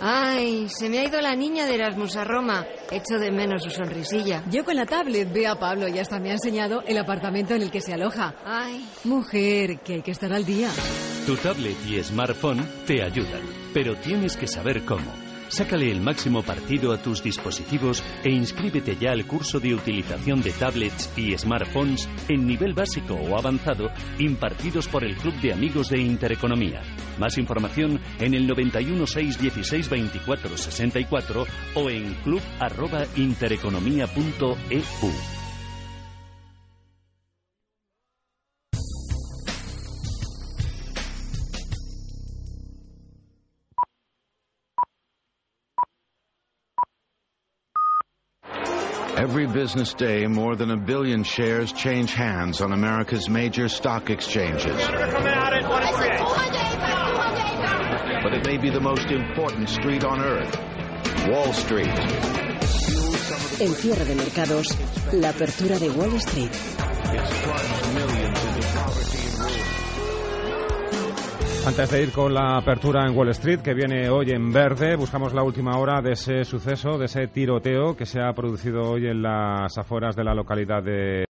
Ay, se me ha ido la niña de Erasmus a Roma. Echo de menos su sonrisilla. Yo con la tablet veo a Pablo y hasta me ha enseñado el apartamento en el que se aloja. Ay. Mujer, que hay que estar al día. Tu tablet y smartphone te ayudan, pero tienes que saber cómo. Sácale el máximo partido a tus dispositivos e inscríbete ya al curso de utilización de tablets y smartphones en nivel básico o avanzado impartidos por el Club de Amigos de Intereconomía. Más información en el 91 616 24 64 o en club@intereconomía.eu. Every business day, more than a billion shares change hands on America's major stock exchanges. But it may be the most important street on earth, Wall Street. El cierre de mercados, la apertura de Wall Street. Antes de ir con la apertura en Wall Street, que viene hoy en verde, buscamos la última hora de ese suceso, de ese tiroteo que se ha producido hoy en las afueras de la localidad de